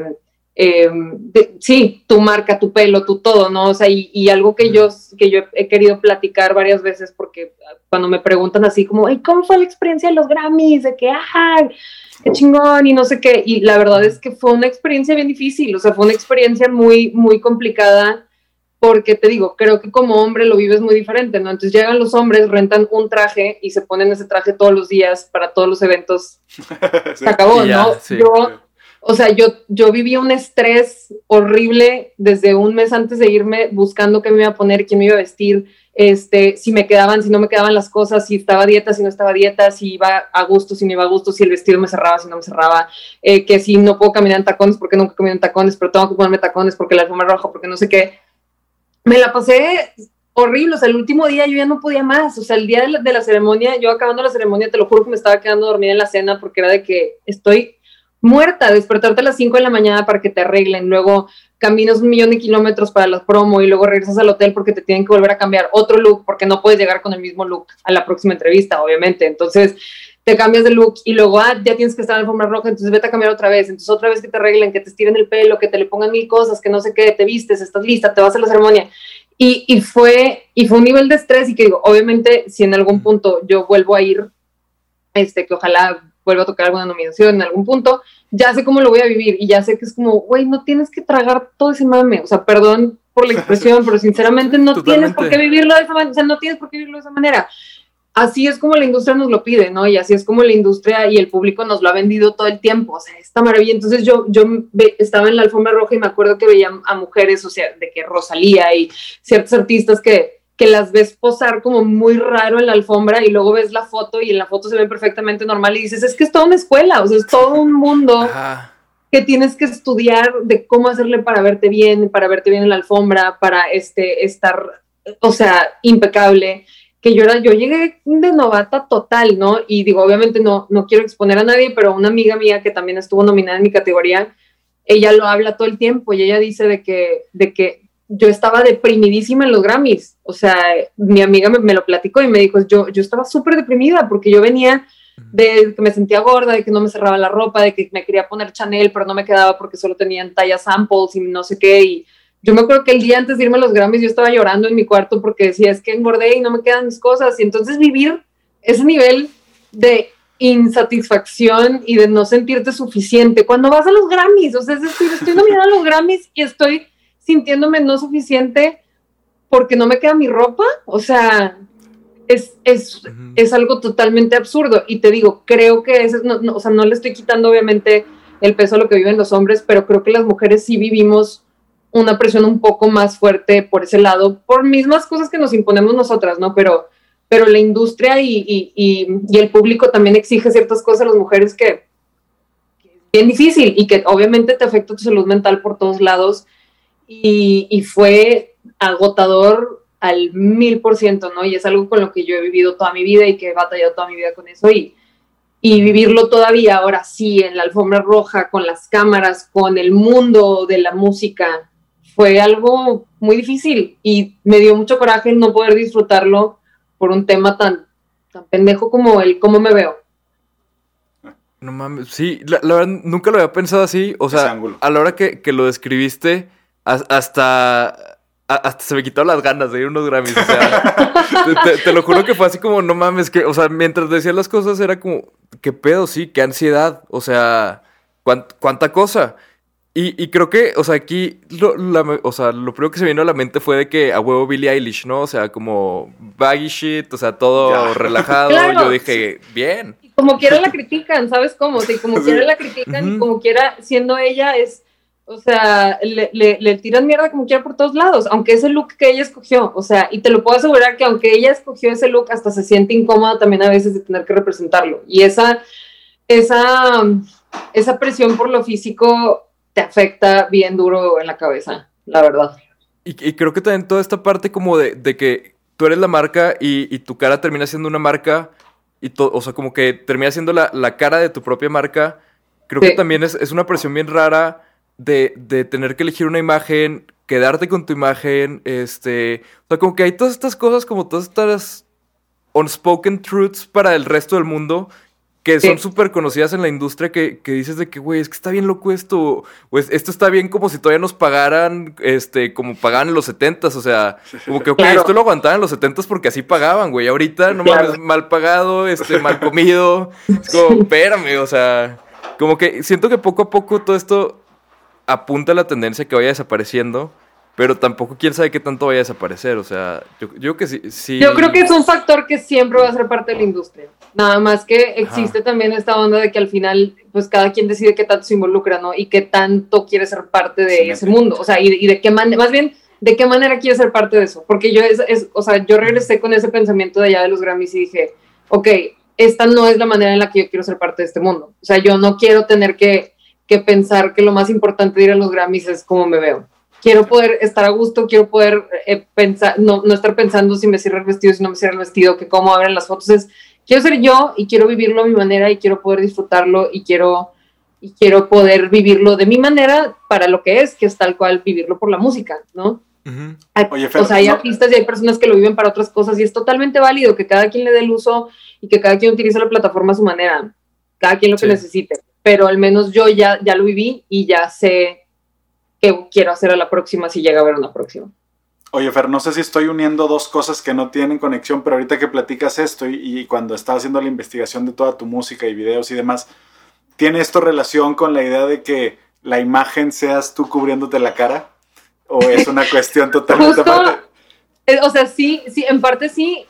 eh, de- sí, tu marca, tu pelo, tu todo, ¿no? O sea, y, y algo que yo, que yo he querido platicar varias veces porque cuando me preguntan así como, "Ay, ¿cómo fue la experiencia de los Grammys? De que, ah, qué chingón y no sé qué. Y la verdad es que fue una experiencia bien difícil, o sea, fue una experiencia muy, muy complicada porque te digo, creo que como hombre lo vives muy diferente, ¿no? Entonces llegan los hombres, rentan un traje y se ponen ese traje todos los días para todos los eventos. Se acabó, ¿no? sí. Yo, o sea, yo, yo viví un estrés horrible desde un mes antes de irme buscando qué me iba a poner, quién me iba a vestir, este, si me quedaban, si no me quedaban las cosas, si estaba dieta, si no estaba dieta, si iba a gusto, si no iba a gusto, si el vestido me cerraba, si no me cerraba, eh, que si no puedo caminar en tacones porque nunca he caminado en tacones, pero tengo que ponerme tacones porque la alfombra roja, porque no sé qué. Me la pasé horrible, o sea, el último día yo ya no podía más, o sea, el día de la, de la ceremonia, yo acabando la ceremonia, te lo juro que me estaba quedando dormida en la cena porque era de que estoy muerta, despertarte a las 5 de la mañana para que te arreglen, luego caminas un millón de kilómetros para la promo y luego regresas al hotel porque te tienen que volver a cambiar otro look porque no puedes llegar con el mismo look a la próxima entrevista, obviamente. Entonces te cambias de look y luego ah, ya tienes que estar en la alfombra roja, entonces vete a cambiar otra vez, entonces otra vez que te arreglen, que te estiren el pelo, que te le pongan mil cosas, que no sé qué, te vistes, estás lista, te vas a la ceremonia. Y, y, fue, y fue un nivel de estrés y que digo, obviamente si en algún punto yo vuelvo a ir, este, que ojalá vuelva a tocar alguna nominación en algún punto, ya sé cómo lo voy a vivir y ya sé que es como, güey, no tienes que tragar todo ese mame, o sea, perdón por la expresión, pero sinceramente no Totalmente. tienes por qué vivirlo de esa manera, o sea, no tienes por qué vivirlo de esa manera. Así es como la industria nos lo pide, ¿no? Y así es como la industria y el público nos lo ha vendido todo el tiempo, o sea, esta maravilla. Entonces yo, yo estaba en la alfombra roja y me acuerdo que veía a mujeres, o sea, de que Rosalía y ciertos artistas que, que las ves posar como muy raro en la alfombra y luego ves la foto y en la foto se ven perfectamente normal y dices, es que es toda una escuela, o sea, es todo un mundo Ajá. que tienes que estudiar de cómo hacerle para verte bien, para verte bien en la alfombra, para este, estar, o sea, impecable. Que yo era, yo llegué de novata total, ¿no? Y digo, obviamente no, no quiero exponer a nadie, pero una amiga mía que también estuvo nominada en mi categoría, ella lo habla todo el tiempo y ella dice de que, de que yo estaba deprimidísima en los Grammys. O sea, mi amiga me, me lo platicó y me dijo, yo, yo estaba súper deprimida porque yo venía de que me sentía gorda, de que no me cerraba la ropa, de que me quería poner Chanel, pero no me quedaba porque solo tenían tallas samples y no sé qué. Y yo me acuerdo que el día antes de irme a los Grammys yo estaba llorando en mi cuarto porque decía, es que engordé y no me quedan mis cosas. Y entonces vivir ese nivel de insatisfacción y de no sentirte suficiente cuando vas a los Grammys. O sea, es decir, estoy nominada a los Grammys y estoy sintiéndome no suficiente porque no me queda mi ropa. O sea, es, es, es algo totalmente absurdo. Y te digo, creo que eso, es- no, no, o sea, no le estoy quitando obviamente el peso a lo que viven los hombres, pero creo que las mujeres sí vivimos una presión un poco más fuerte por ese lado, por mismas cosas que nos imponemos nosotras, ¿no? Pero, pero la industria y, y, y, y el público también exige ciertas cosas a las mujeres que, que es bien difícil y que obviamente te afecta tu salud mental por todos lados. Y, y fue agotador al mil por ciento, ¿no? Y es algo con lo que yo he vivido toda mi vida y que he batallado toda mi vida con eso y, y vivirlo todavía ahora sí en la alfombra roja, con las cámaras, con el mundo de la música, fue algo muy difícil y me dio mucho coraje no poder disfrutarlo por un tema tan, tan pendejo como el cómo me veo. No mames, sí, la, la verdad nunca lo había pensado así. O sea, a la hora que, que lo describiste, hasta, hasta se me quitaron las ganas de ir a unos Grammys. O sea, te, te- lo juro que fue así como, no mames, que, o sea, mientras decía las cosas era como, qué pedo, sí, qué ansiedad. O sea, cuán- cuánta cosa. Y, y creo que, o sea, aquí, lo, la- o sea, lo primero que se me vino a la mente fue de que a huevo Billie Eilish, ¿no? O sea, como baggy shit, o sea, todo Ya. relajado. Claro. Yo dije, bien. Como quiera la critican, ¿sabes cómo? O sea, y como quiera la critican y Ujú. como quiera siendo ella es, o sea, le, le- le tiran mierda como quiera por todos lados, aunque es el look que ella escogió, o sea, y te lo puedo asegurar que aunque ella escogió ese look, hasta se siente incómoda también a veces de tener que representarlo. Y esa, esa, esa presión por lo físico te afecta bien duro en la cabeza, la verdad. Y, y creo que también toda esta parte como de, de que tú eres la marca y, y tu cara termina siendo una marca, y to- o sea, como que termina siendo la, la cara de tu propia marca, creo Sí. que también es, es una presión bien rara de, de tener que elegir una imagen, quedarte con tu imagen, este, o sea, como que hay todas estas cosas, como todas estas unspoken truths para el resto del mundo. Que son súper conocidas en la industria que, que dices de que, güey, es que está bien loco esto. Pues esto está bien como si todavía nos pagaran, este, como pagaban en los setentas. O sea, como que, ok, Claro. esto lo aguantaban en los setentas porque así pagaban, güey. Ahorita, no Claro. mames, mal pagado, este, mal comido. Es como, espérame, o sea, como que siento que poco a poco todo esto apunta a la tendencia que vaya desapareciendo. Pero tampoco quién sabe qué tanto vaya a desaparecer. O sea, yo, que sí, sí. Yo creo que es un factor que siempre va a ser parte de la industria. Nada más que existe también esta onda de que al final, pues cada quien decide qué tanto se involucra, ¿no? Y qué tanto quiere ser parte de Sí, ese mundo. O sea, y, y de qué manera, más bien, de qué manera quiere ser parte de eso. Porque yo, es, es- o sea, yo regresé con ese pensamiento de allá de los Grammys y dije, ok, esta no es la manera en la que yo quiero ser parte de este mundo. O sea, yo no quiero tener que, que pensar que lo más importante de ir a los Grammys es cómo me veo quiero poder estar a gusto, quiero poder eh, pensar, no, no estar pensando si me cierra el vestido, si no me cierra el vestido, que cómo abren las fotos. Es, quiero ser yo y quiero vivirlo a mi manera y quiero poder disfrutarlo y quiero, y quiero poder vivirlo de mi manera para lo que es, que es tal cual vivirlo por la música, ¿no? Hay- Oye, Fer, o sea, hay no- artistas y hay personas que lo viven para otras cosas y es totalmente válido que cada quien le dé el uso y que cada quien utilice la plataforma a su manera, cada quien lo que necesite. Pero al menos yo ya, ya lo viví y ya sé qué quiero hacer a la próxima si llega a haber una próxima. Oye, Fer, no sé si estoy uniendo dos cosas que no tienen conexión, pero ahorita que platicas esto y, y cuando estaba haciendo la investigación de toda tu música y videos y demás, ¿tiene esto relación con la idea de que la imagen seas tú cubriéndote la cara? ¿O es una cuestión totalmente Justo- aparte? Eh, O sea, sí, sí, en parte sí.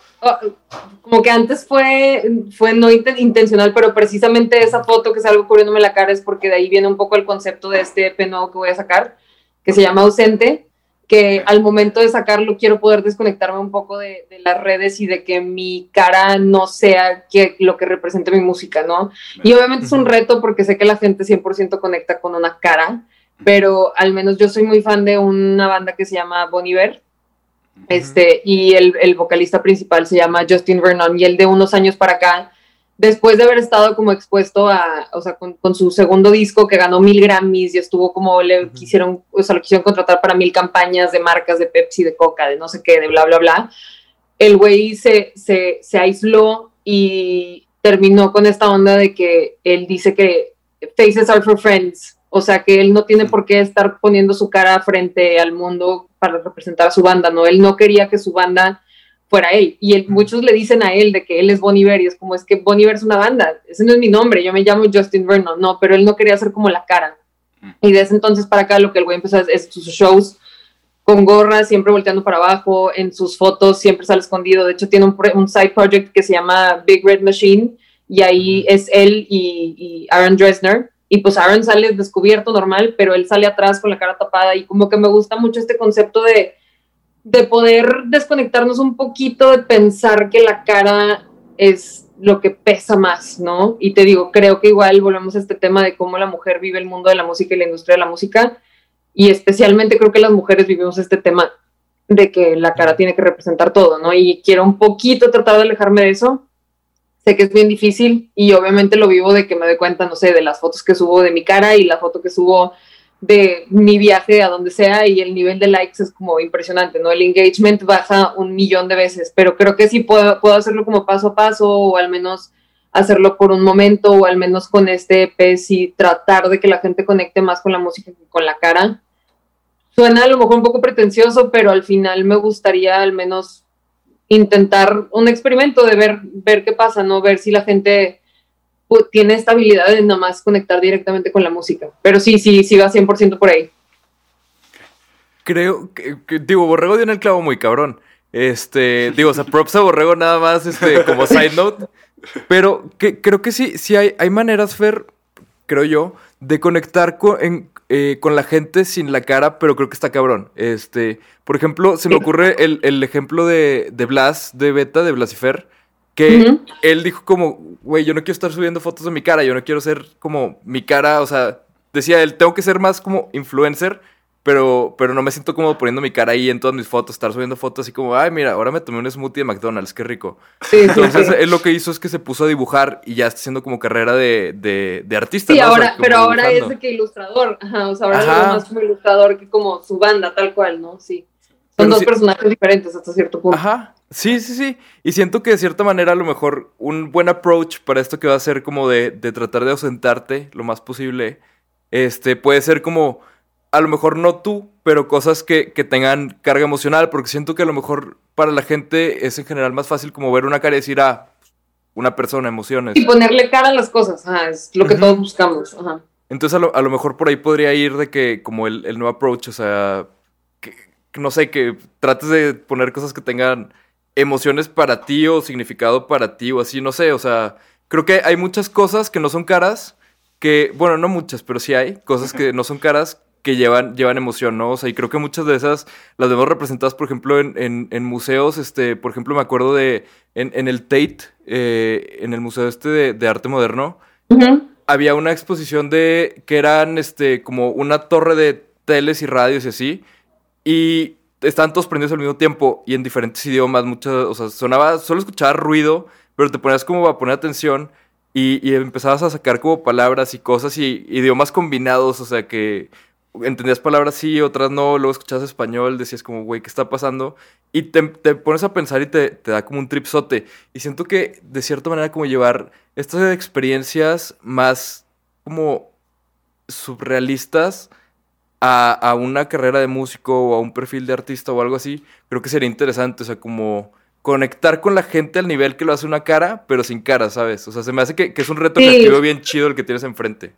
Como que antes fue, fue no inten- intencional, pero precisamente esa foto que salgo cubriéndome la cara es porque de ahí viene un poco el concepto de este EP nuevo que voy a sacar, que se llama Ausente, que al momento de sacarlo quiero poder desconectarme un poco de, de las redes y de que mi cara no sea que, lo que represente mi música, ¿no? Y obviamente es un reto porque sé que la gente 100% conecta con una cara, pero al menos yo soy muy fan de una banda que se llama Bon Iver, este, y el, el vocalista principal se llama Justin Vernon, y él de unos años para acá, después de haber estado como expuesto a, o sea, con, con su segundo disco que ganó mil Grammys y estuvo como, le Ujú. quisieron, o sea, lo quisieron contratar para mil campañas de marcas de Pepsi, de Coca, de no sé qué, de bla, bla, bla. El güey se, se, se aisló y terminó con esta onda de que él dice que faces are for friends, o sea, que él no tiene por qué estar poniendo su cara frente al mundo para representar a su banda, ¿no? Él no quería que su banda fuera él. Y él- muchos le dicen a él de que él es Bon Iver y es como, es que Bon Iver es una banda, ese no es mi nombre, yo me llamo Justin Vernon, no, pero él no quería ser como la cara. Y de ese entonces para acá lo que el güey empezó es, es sus shows con gorra, siempre volteando para abajo, en sus fotos siempre sale escondido, de hecho tiene un side project que se llama Big Red Machine y ahí es él y, y Aaron Dresner. Y pues Aaron sale descubierto normal, pero él sale atrás con la cara tapada y como que me gusta mucho este concepto de, de poder desconectarnos un poquito de pensar que la cara es lo que pesa más, ¿no? Y te digo, creo que igual volvemos a este tema de cómo la mujer vive el mundo de la música y la industria de la música, y especialmente creo que las mujeres vivimos este tema de que la cara tiene que representar todo, ¿no? Y quiero un poquito tratar de alejarme de eso. Sé que es bien difícil y obviamente lo vivo de que me doy cuenta, no sé, de las fotos que subo de mi cara y la foto que subo de mi viaje a donde sea y el nivel de likes es como impresionante, ¿no? El engagement baja un millón de veces, pero creo que sí puedo, puedo hacerlo como paso a paso o al menos hacerlo por un momento o al menos con este EP y tratar de que la gente conecte más con la música que con la cara. Suena a lo mejor un poco pretencioso, pero al final me gustaría al menos intentar un experimento de ver, ver qué pasa, ¿no? Ver si la gente tiene esta habilidad de nada más conectar directamente con la música. Pero sí, sí, sí va 100% por ahí. Creo que, digo, Borrego dio en el clavo muy cabrón. Este, digo, o sea, props a Borrego nada más, este, como side note. Pero que, creo que sí, sí hay, hay maneras, Fer, creo yo, de conectar con, eh, con la gente sin la cara, pero creo que está cabrón. Este, por ejemplo, se me ocurre el, el ejemplo de, de Blas, de Beta, de Blasifer que él dijo como, güey, yo no quiero estar subiendo fotos de mi cara, yo no quiero ser como mi cara, o sea, decía él, tengo que ser más como influencer, pero, pero no me siento como poniendo mi cara ahí en todas mis fotos, estar subiendo fotos así como, ay, mira, ahora me tomé un smoothie de McDonald's, qué rico. Entonces, él lo que hizo es que se puso a dibujar y ya está haciendo como carrera de, de, artista. Sí, ahora, pero ahora es de que ilustrador, Ajá, o sea, ahora es más como ilustrador que como su banda, tal cual, ¿no? Sí. Son dos personajes diferentes hasta cierto punto. Ajá. Sí, sí, sí. Y siento que de cierta manera a lo mejor un buen approach para esto que va a ser como de, de tratar de ausentarte lo más posible, este, puede ser como, a lo mejor no tú, pero cosas que, que, tengan carga emocional, porque siento que a lo mejor para la gente es en general más fácil como ver una cara y decir, ah, una persona, emociones. Y ponerle cara a las cosas, Ajá, es lo que todos buscamos. Ajá. Entonces a lo, a lo, mejor por ahí podría ir de que como el, el nuevo approach, o sea, que, no sé, que trates de poner cosas que tengan emociones para ti o significado para ti o así, no sé, o sea, creo que hay muchas cosas que no son caras, que, bueno, no muchas, pero sí hay cosas que no son caras que llevan, llevan emoción, ¿no? O sea, y creo que muchas de esas las vemos representadas, por ejemplo, en, en, museos, este, por ejemplo, me acuerdo de, en, en el Tate, eh, en el Museo este de, Arte Moderno, había una exposición de, que eran, este, como una torre de teles y radios y así, y estaban todos prendidos al mismo tiempo y en diferentes idiomas, muchas, o sea, sonaba, solo escuchaba ruido, pero te ponías como a poner atención y, y empezabas a sacar como palabras y cosas y idiomas combinados, o sea, que entendías palabras sí, otras no, luego escuchabas español, decías como, güey, ¿qué está pasando? Y te, te, pones a pensar y te, te da como un tripsote. Y siento que de cierta manera como llevar estas experiencias más como surrealistas a, una carrera de músico o a un perfil de artista o algo así, creo que sería interesante, o sea, como conectar con la gente al nivel que lo hace una cara, pero sin cara, ¿sabes? O sea, se me hace que, es un reto creativo bien chido el que tienes enfrente.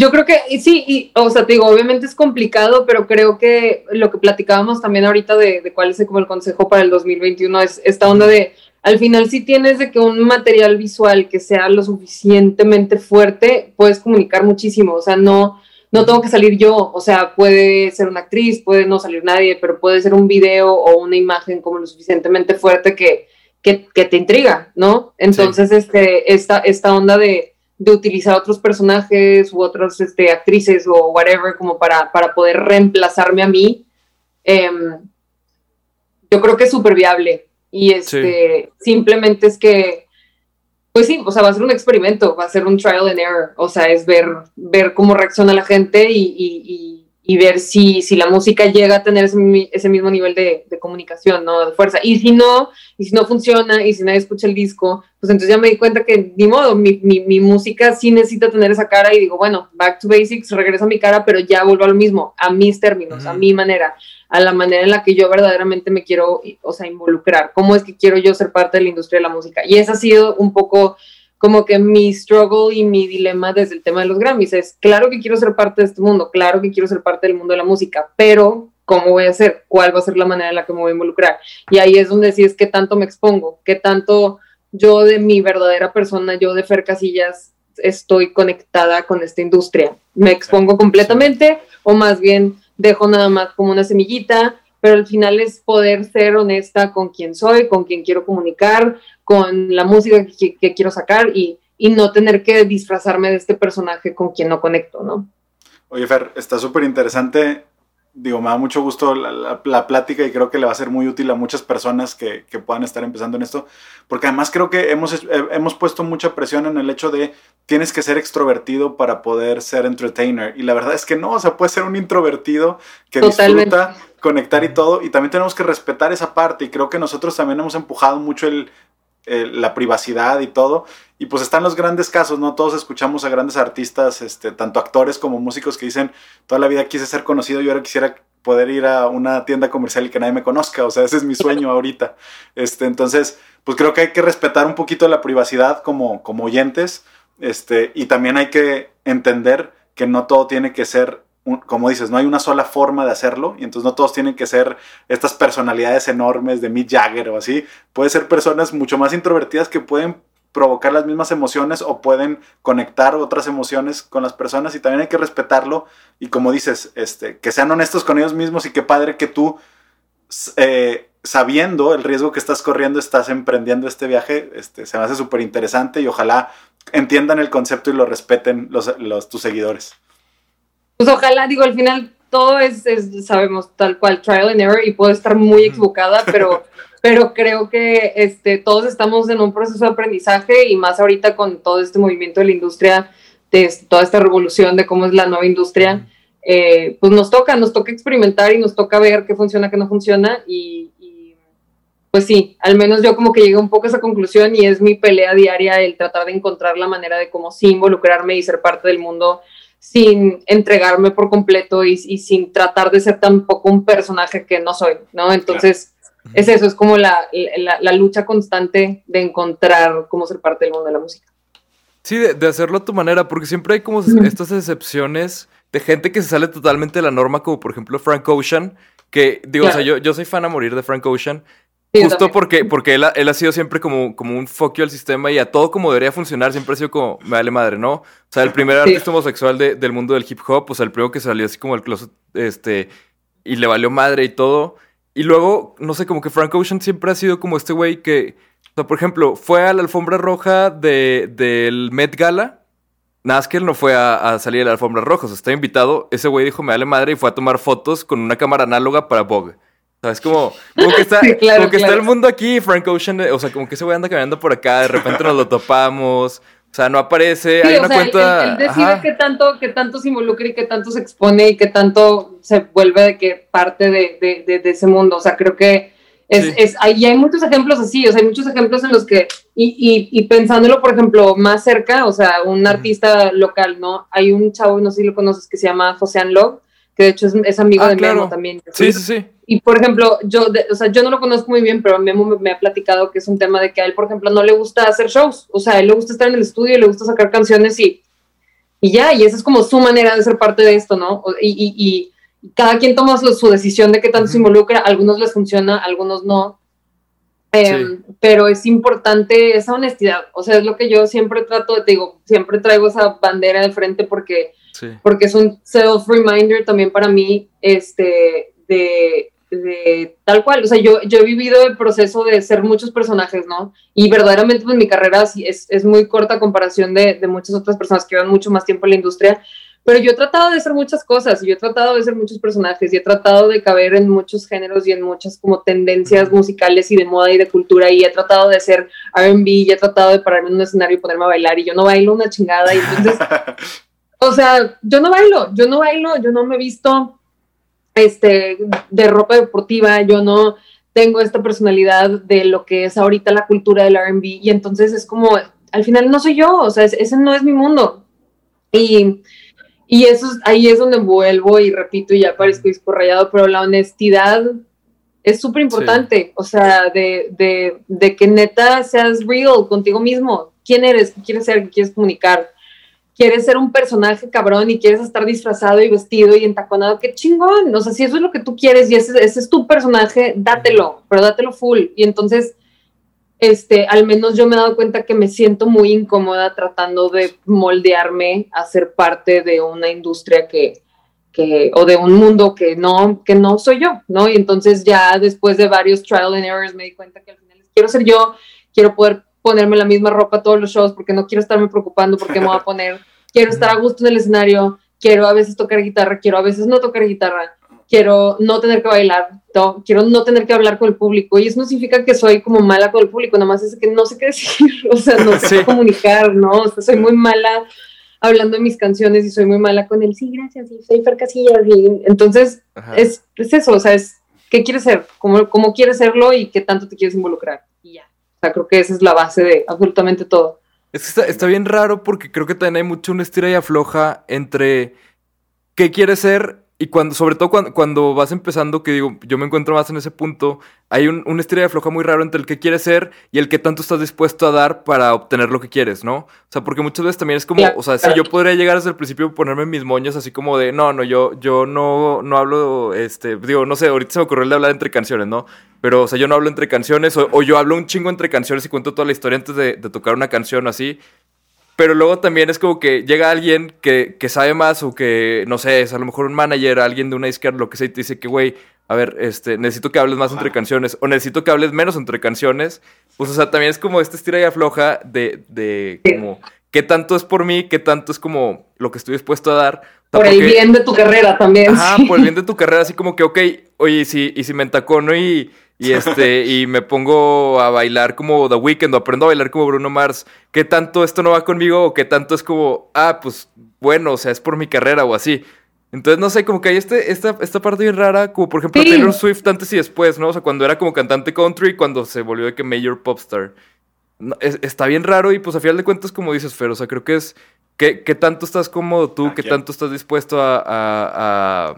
Yo creo que sí, y, o sea, te digo, obviamente es complicado, pero creo que lo que platicábamos también ahorita de, de cuál es como el consejo para el 2021 es esta onda de, al final si tienes de que un material visual que sea lo suficientemente fuerte, puedes comunicar muchísimo, o sea, no, no tengo que salir yo, o sea, puede ser una actriz, puede no salir nadie, pero puede ser un video o una imagen como lo suficientemente fuerte que, que, te intriga, ¿no? Entonces, este, esta, esta onda de, de, utilizar otros personajes u otras este, actrices o whatever como para, para poder reemplazarme a mí, em, yo creo que es súper viable. Y este, simplemente es que pues sí, o sea, va a ser un experimento, va a ser un trial and error, o sea, es ver, ver cómo reacciona la gente y, y, y ver si, si la música llega a tener ese, ese mismo nivel de, de, comunicación, ¿no? De fuerza. Y si no, y si no funciona, y si nadie escucha el disco, pues entonces ya me di cuenta que, ni modo, mi, mi, mi música sí necesita tener esa cara y digo, bueno, back to basics, regreso a mi cara, pero ya vuelvo a lo mismo, a mis términos, a mi manera a la manera en la que yo verdaderamente me quiero, o sea, involucrar, cómo es que quiero yo ser parte de la industria de la música. Y ese ha sido un poco como que mi struggle y mi dilema desde el tema de los Grammys. Es claro que quiero ser parte de este mundo, claro que quiero ser parte del mundo de la música, pero ¿cómo voy a hacer? ¿Cuál va a ser la manera en la que me voy a involucrar? Y ahí es donde sí es que tanto me expongo, qué tanto yo de mi verdadera persona, yo de Fer Casillas, estoy conectada con esta industria. ¿Me expongo completamente o más bien dejo nada más como una semillita, pero al final es poder ser honesta con quien soy, con quien quiero comunicar, con la música que, quiero sacar y, y, no tener que disfrazarme de este personaje con quien no conecto, ¿no? Oye, Fer, está súper interesante digo, me da mucho gusto la, la- la plática y creo que le va a ser muy útil a muchas personas que, que puedan estar empezando en esto, porque además creo que hemos, eh, hemos puesto mucha presión en el hecho de tienes que ser extrovertido para poder ser entertainer, y la verdad es que no, o sea, puedes ser un introvertido que Totalmente. disfruta conectar y todo, y también tenemos que respetar esa parte, y creo que nosotros también hemos empujado mucho el, el- la privacidad y todo, y pues están los grandes casos, ¿no? Todos escuchamos a grandes artistas, este, tanto actores como músicos que dicen, toda la vida quise ser conocido y ahora quisiera poder ir a una tienda comercial y que nadie me conozca, o sea, ese es mi sueño ahorita. Este, entonces, pues creo que hay que respetar un poquito la privacidad como, como oyentes, este, y también hay que entender que no todo tiene que ser, como dices, no hay una sola forma de hacerlo, y entonces no todos tienen que ser estas personalidades enormes de Mick Jagger o así, puede ser personas mucho más introvertidas que pueden provocar las mismas emociones o pueden conectar otras emociones con las personas y también hay que respetarlo y como dices, este, que sean honestos con ellos mismos y qué padre que tú, eh, sabiendo el riesgo que estás corriendo, estás emprendiendo este viaje, este, se me hace súper interesante y ojalá entiendan el concepto y lo respeten los, los- tus seguidores. Pues ojalá, digo, al final todo es, es, sabemos, tal cual, trial and error, y puedo estar muy equivocada, pero, pero creo que este, todos estamos en un proceso de aprendizaje y más ahorita con todo este movimiento de la industria, de toda esta revolución de cómo es la nueva industria, eh, pues nos toca, nos toca experimentar y nos toca ver qué funciona, qué no funciona y, y, pues sí, al menos yo como que llegué un poco a esa conclusión y es mi pelea diaria el tratar de encontrar la manera de cómo sí involucrarme y ser parte del mundo sin entregarme por completo y, y sin tratar de ser tampoco un personaje que no soy, ¿no? Entonces, es eso, es como la, la, la lucha constante de encontrar cómo ser parte del mundo de la música. Sí, de, de hacerlo a tu manera, porque siempre hay como estas excepciones de gente que se sale totalmente de la norma, como por ejemplo Frank Ocean, que digo, o sea, Claro. yo, yo soy fan a morir de Frank Ocean, Sí, justo porque, porque él, ha, él ha sido siempre como, como un foquio al sistema y a todo como debería funcionar, siempre ha sido como, me vale madre, ¿no? O sea, el primer Sí. artista homosexual de- del mundo del hip hop, o sea, el primero que salió así como el closet, este, y le valió madre y todo. Y luego, no sé, como que Frank Ocean siempre ha sido como este güey que, o sea, por ejemplo, fue a la alfombra roja de, del Met Gala. Nada que él no fue a, a salir a la alfombra roja, o sea, está invitado. Ese güey dijo, me vale madre, y fue a tomar fotos con una cámara análoga para Vogue. O sea, es como, como que está, Sí, claro, como que está el mundo aquí, Frank Ocean, o sea, como que ese güey anda caminando por acá, de repente nos lo topamos. O sea, no aparece, Sí, hay o una sea, cuenta. Él, él decide qué tanto, qué tanto se involucra y qué tanto se expone y qué tanto se vuelve de que parte de, de, de- de ese mundo. O sea, creo que es, Sí. es, hay, y hay muchos ejemplos así, o sea, hay muchos ejemplos en los que, y, y, y pensándolo, por ejemplo, más cerca, o sea, un artista local, ¿no? Hay un chavo, no sé si lo conoces, que se llama José Love, que de hecho es, es amigo Ah, de claro. Memo también. Sí, sí, sí. Y por ejemplo, yo, de- o sea, yo no lo conozco muy bien, pero Memo me, me ha platicado que es un tema de que a él, por ejemplo, no le gusta hacer shows. O sea, a él le gusta estar en el estudio, le gusta sacar canciones y, y ya, y esa es como su manera de ser parte de esto, ¿no? Y, y- y cada quien toma su, su decisión de qué tanto se involucra, a algunos les funciona, a algunos no. Em, Sí. Pero es importante esa honestidad. O sea, es lo que yo siempre trato te digo, siempre traigo esa bandera de frente porque Sí. porque es un self-reminder también para mí, este, de, de tal cual, o sea, yo, yo he vivido el proceso de ser muchos personajes, ¿no? Y verdaderamente pues mi carrera es, es muy corta a comparación de, de muchas otras personas que llevan mucho más tiempo en la industria, pero yo he tratado de ser muchas cosas, y yo he tratado de ser muchos personajes, y he tratado de caber en muchos géneros y en muchas como tendencias musicales y de moda y de cultura, y he tratado de hacer R&B, y he tratado de pararme en un escenario y ponerme a bailar, y yo no bailo una chingada, y entonces... O sea, yo no bailo, yo no bailo, yo no me he visto este, de ropa deportiva, yo no tengo esta personalidad de lo que es ahorita la cultura del RB y entonces es como, al final no soy yo, o sea, es- ese no es mi mundo. Y, y eso es- ahí es donde vuelvo y repito y ya parezco disco rayado, pero la honestidad es súper importante, o sea, de, de, de que neta seas real contigo mismo, quién eres, qué quieres ser, qué quieres comunicar quieres ser un personaje cabrón y quieres estar disfrazado y vestido y entaconado, qué chingón. O sea, si eso es lo que tú quieres y ese, ese es tu personaje, dátelo, pero dátelo full. Y entonces, este, al menos yo me he dado cuenta que me siento muy incómoda tratando de moldearme a ser parte de una industria que, que o de un mundo que no, que no soy yo, ¿no? Y entonces ya después de varios trial and errors me di cuenta que al final quiero ser yo, quiero poder ponerme la misma ropa todos los shows porque no quiero estarme preocupando por qué me voy a poner, quiero estar a gusto en el escenario, quiero a veces tocar guitarra, quiero a veces no tocar guitarra, quiero no tener que bailar, no, quiero no tener que hablar con el público. Y eso no significa que soy como mala con el público, nada más es que no sé qué decir, o sea, no sé Sí. qué comunicar, ¿no? O sea, soy muy mala hablando de mis canciones y soy muy mala con el sí, gracias, y soy Fer Casillas. Y entonces, es eso, o sea, es qué quieres ser, cómo, cómo quieres serlo y qué tanto te quieres involucrar. Y ya. O sea, creo que esa es la base de absolutamente todo. Es que está, bien raro porque creo que también hay mucho una estira y afloja entre qué quieres ser y cuando, sobre todo cuando, cuando vas empezando, que digo, yo me encuentro más en ese punto, hay un, un estira y afloja muy raro entre el que quieres ser y el que tanto estás dispuesto a dar para obtener lo que quieres, ¿no? O sea, porque muchas veces también es como, o sea, si yo podría llegar desde el principio a ponerme mis moños así como de, no, no, yo, yo no, no hablo, este, digo, no sé, ahorita se me ocurrió el de hablar entre canciones, ¿no? Pero, o sea, yo no hablo entre canciones o, o yo hablo un chingo entre canciones y cuento toda la historia antes de, de tocar una canción así. Pero luego también es como que llega alguien que, que sabe más o que, no sé, es a lo mejor un manager, alguien de una izquierda, lo que sea, y te dice que, güey, a ver, este, necesito que hables más entre canciones o necesito que hables menos entre canciones. Pues, o sea, también es como esta estira y afloja de, de como, qué tanto es por mí, qué tanto es como lo que estoy dispuesto a dar. O sea, Por el bien de tu carrera también. Ajá, sí. por el bien de tu carrera, así como que, ok, oye, y si, y si me entacono y, y este, y me pongo a bailar como The Weeknd o aprendo a bailar como Bruno Mars, ¿qué tanto esto no va conmigo? O qué tanto es como, ah, pues bueno, o sea, es por mi carrera o así. Entonces, no sé, como que hay este, esta, esta parte bien rara, como por ejemplo Sí. Taylor Swift antes y después, ¿no? O sea, cuando era como cantante country, cuando se volvió de que major popstar. No, es- está bien raro y pues a final de cuentas, como dices, Fer, o sea, creo que es, ¿qué, qué tanto estás cómodo tú? ¿Qué tanto estás dispuesto a, a- a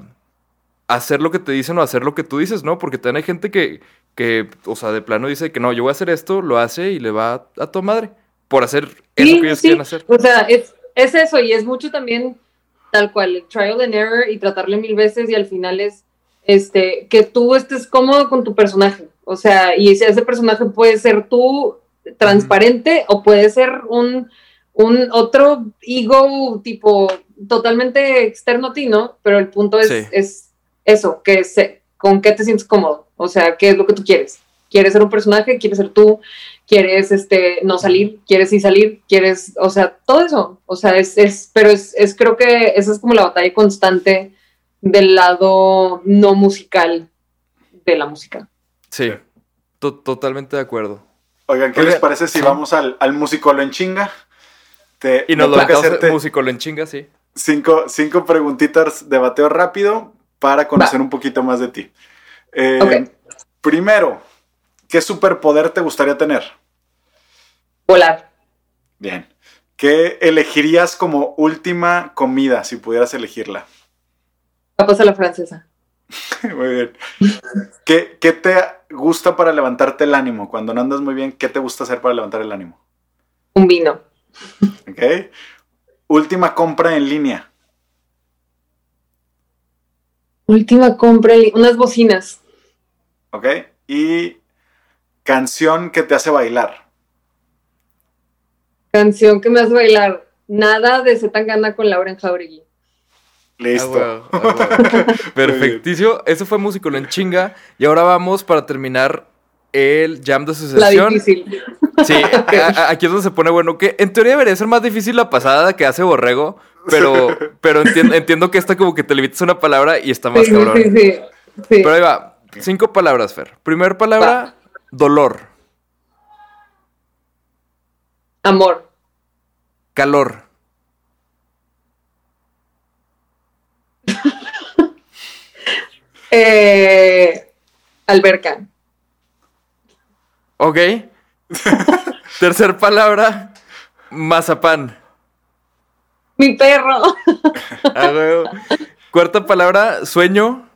hacer lo que te dicen o hacer lo que tú dices, ¿no? Porque también hay gente que, que, o sea, de plano dice que no, yo voy a hacer esto, lo hace y le va a, tu madre por hacer eso Sí, que ellos sí. quieren hacer. O sea, es, es eso y es mucho también tal cual, el trial and error y tratarle mil veces y al final es este que tú estés cómodo con tu personaje. O sea, y ese, ese personaje puede ser tú transparente o puede ser un, un otro ego tipo totalmente externo a ti, ¿no? Pero el punto es, Sí. es eso, que se, con qué te sientes cómodo. O sea, qué es lo que tú quieres. ¿Quieres ser un personaje? ¿Quieres ser tú? quieres este no salir, quieres sí salir, quieres, o sea, todo eso, o sea, es, es pero es, es creo que esa es como la batalla constante del lado no musical de la música. Sí, to- totalmente de acuerdo. Oigan, ¿qué Oigan, les parece si sí. vamos al, al músico lo en chinga? Te, Y nos lo hacerte músico en chinga, sí. cinco, cinco preguntitas de bateo rápido para conocer un poquito más de ti. Eh. Primero, ¿qué superpoder te gustaría tener? Volar. Bien. ¿Qué elegirías como última comida si pudieras elegirla? Papas a la francesa. Muy bien. ¿Qué, qué te gusta para levantarte el ánimo? Cuando no andas muy bien, ¿qué te gusta hacer para levantar el ánimo? Un vino. ¿Ok? Última compra en línea. Última compra, unas bocinas. ¿Ok? Y canción que te hace bailar. Canción que me hace bailar. Nada de Zetangana con Lauren Jauregui. Listo. Ah, ah, huevo. Perfectísimo. Eso fue músico en chinga. Y ahora vamos para terminar el jam de La asociación. difícil. Sí, a- a- aquí es donde se pone bueno. Que en teoría debería ser más difícil la pasada que hace Borrego. Pero, pero entiendo, entiendo que esta como que te limitas a una palabra y está más Sí, sí, cabrón. sí, sí. Sí. Pero ahí va. Cinco palabras, Fer. Primer palabra, dolor. Amor. Calor. Eh, alberca. Ok. Tercer palabra, mazapán. Mi perro. Ah. Cuarta palabra, sueño.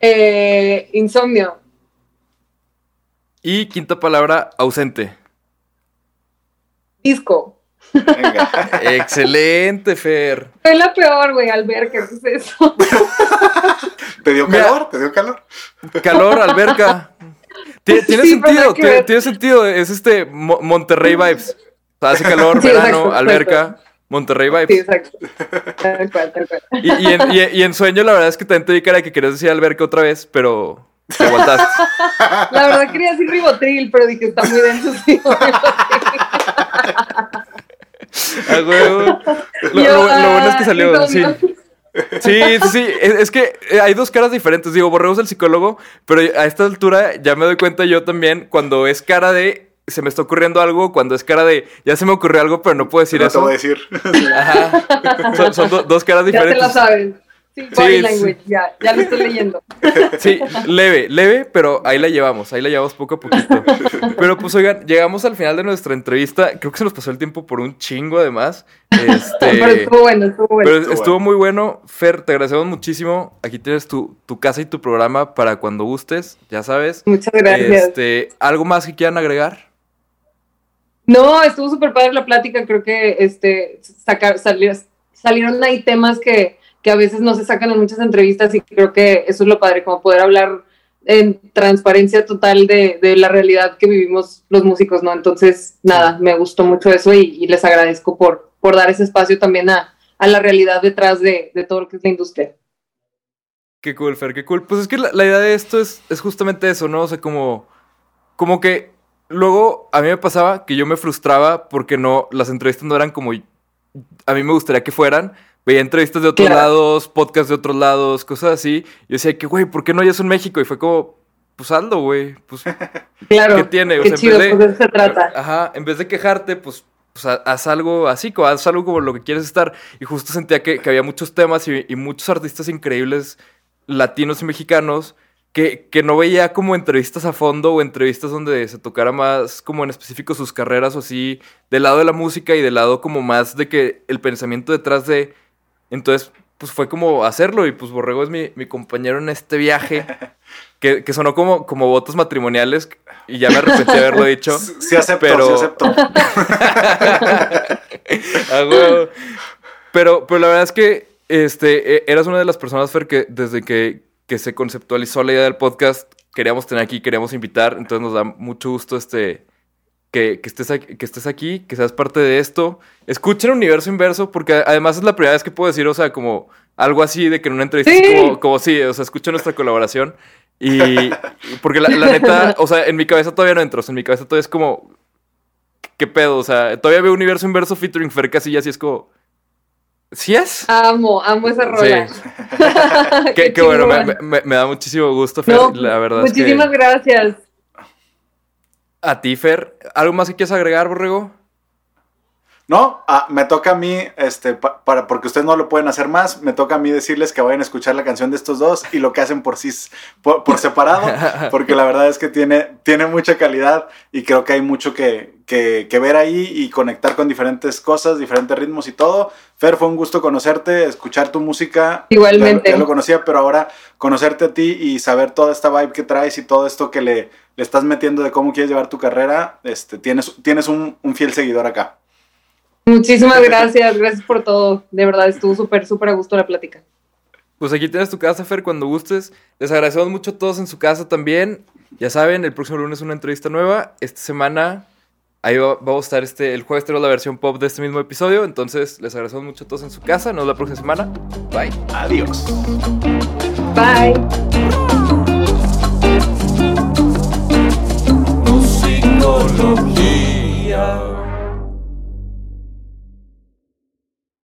Eh, insomnio. Y quinta palabra, ausente. Disco. Venga. Excelente, Fer. Soy la peor, güey, alberca. ¿Qué es eso? ¿Te dio calor? ¿Te dio calor? Calor, alberca. Ti- Tiene Sí, sentido, tiene, sentido. Es este Mo- Monterrey vibes. O sea, hace calor, Sí, verano, exacto, alberca, Monterrey Sí, vibes. exacto. Tal cual, tal cual. Y, y en, y- y en sueño, la verdad es que también te di cara que querías decir alberca otra vez, pero te aguantaste. La verdad quería decir ribotril, pero dije, está muy denso. Sí. A huevo. Lo, Yo, lo- lo bueno es que ah, salió, sí. Sí, sí, sí. Es, es que eh, hay dos caras diferentes. Digo, Borrego es el psicólogo, pero a esta altura ya me doy cuenta yo también cuando es cara de se me está ocurriendo algo, cuando es cara de ya se me ocurrió algo, pero no puedo decir no te eso. voy a decir. Ajá. Son, son do- dos caras Ya te diferentes. la sabes. Sí, body sí. language, ya, ya lo estoy leyendo. Sí, leve, leve, pero ahí la llevamos, ahí la llevamos poco a poquito. Pero pues oigan, llegamos al final de nuestra entrevista. Creo que se nos pasó el tiempo por un chingo además. Pero Este, estuvo bueno, estuvo bueno. pero Estuvo estuvo muy bueno. Fer, te agradecemos muchísimo. Aquí tienes tu, tu casa y tu programa para cuando gustes, ya sabes. Muchas gracias. Este, ¿algo más que quieran agregar? No, estuvo súper padre la plática. Creo que este sacar, salir- salieron ahí temas que, que a veces no se sacan en muchas entrevistas y creo que eso es lo padre, como poder hablar en transparencia total de, de la realidad que vivimos los músicos, ¿no? Entonces, nada, me gustó mucho eso y, les agradezco por, por dar ese espacio también a, a la realidad detrás de, de todo lo que es la industria. Qué cool, Fer, qué cool. Pues es que la, la idea de esto es, es justamente eso, ¿no? O sea, como, como que luego a mí me pasaba que yo me frustraba porque no, las entrevistas no eran como a mí me gustaría que fueran. Veía entrevistas de otros Claro. lados, podcasts de otros lados, cosas así. Yo decía que, güey, ¿por qué no hay eso en México? Y fue como, pues hazlo, güey. Pues, Claro. ¿Qué tiene? O Qué sea, en chido, vez de- pues se trata. Ajá, en vez de quejarte, pues, pues ha- haz algo así, haz algo como lo que quieres estar. Y justo sentía que, que había muchos temas y, y muchos artistas increíbles, latinos y mexicanos, que, que no veía como entrevistas a fondo o entrevistas donde se tocara más como en específico sus carreras o así, del lado de la música y del lado como más de que el pensamiento detrás de... Entonces, pues fue como hacerlo y pues Borrego es mi, mi compañero en este viaje, que, que sonó como, como votos matrimoniales y ya me arrepentí de haberlo dicho. Sí, acepto, pero- sí acepto. Ah, pero, pero la verdad es que este, e- eras una de las personas, Fer, que desde que, que se conceptualizó la idea del podcast, queríamos tener aquí, queríamos invitar. Entonces nos da mucho gusto este, que, que estés aquí, que estés aquí, que seas parte de esto. Escuchen Universo Inverso, porque además es la primera vez que puedo decir, o sea, como algo así de que en una entrevista Sí. es como, como sí, o sea, escuchen nuestra colaboración. Y porque la, la neta, o sea, en mi cabeza todavía no entro, o sea, en mi cabeza todavía es como, ¿qué pedo? O sea, todavía veo Universo Inverso featuring Fer Casillas y es como, ¿sí es? Amo, amo esa rola. Sí. Qué, qué bueno, me, me- me da muchísimo gusto, Fer. No, la verdad es muchísimas que... gracias. A ti, Fer, ¿algo más que quieras agregar, Borrego? No, ah, me toca a mí, este, pa- para, porque ustedes no lo pueden hacer más, me toca a mí decirles que vayan a escuchar la canción de estos dos y lo que hacen por sí, por, por separado, porque la verdad es que tiene, tiene mucha calidad y creo que hay mucho que, que- que ver ahí y conectar con diferentes cosas, diferentes ritmos y todo. Fer, fue un gusto conocerte, escuchar tu música. Igualmente. Ya, ya lo conocía, pero ahora conocerte a ti y saber toda esta vibe que traes y todo esto que le, le estás metiendo de cómo quieres llevar tu carrera, este, tienes, tienes un, un fiel seguidor acá. Muchísimas gracias, gracias por todo. De verdad, estuvo súper, súper a gusto la plática. Pues aquí tienes tu casa, Fer, cuando gustes. Les agradecemos mucho a todos en su casa también. Ya saben, el próximo lunes una entrevista nueva. Esta semana, ahí va- a estar este, el jueves tenemos la versión pop de este mismo episodio. Entonces, les agradecemos mucho a todos en su casa. Nos vemos la próxima semana. Bye. Adiós. Bye. Musicología.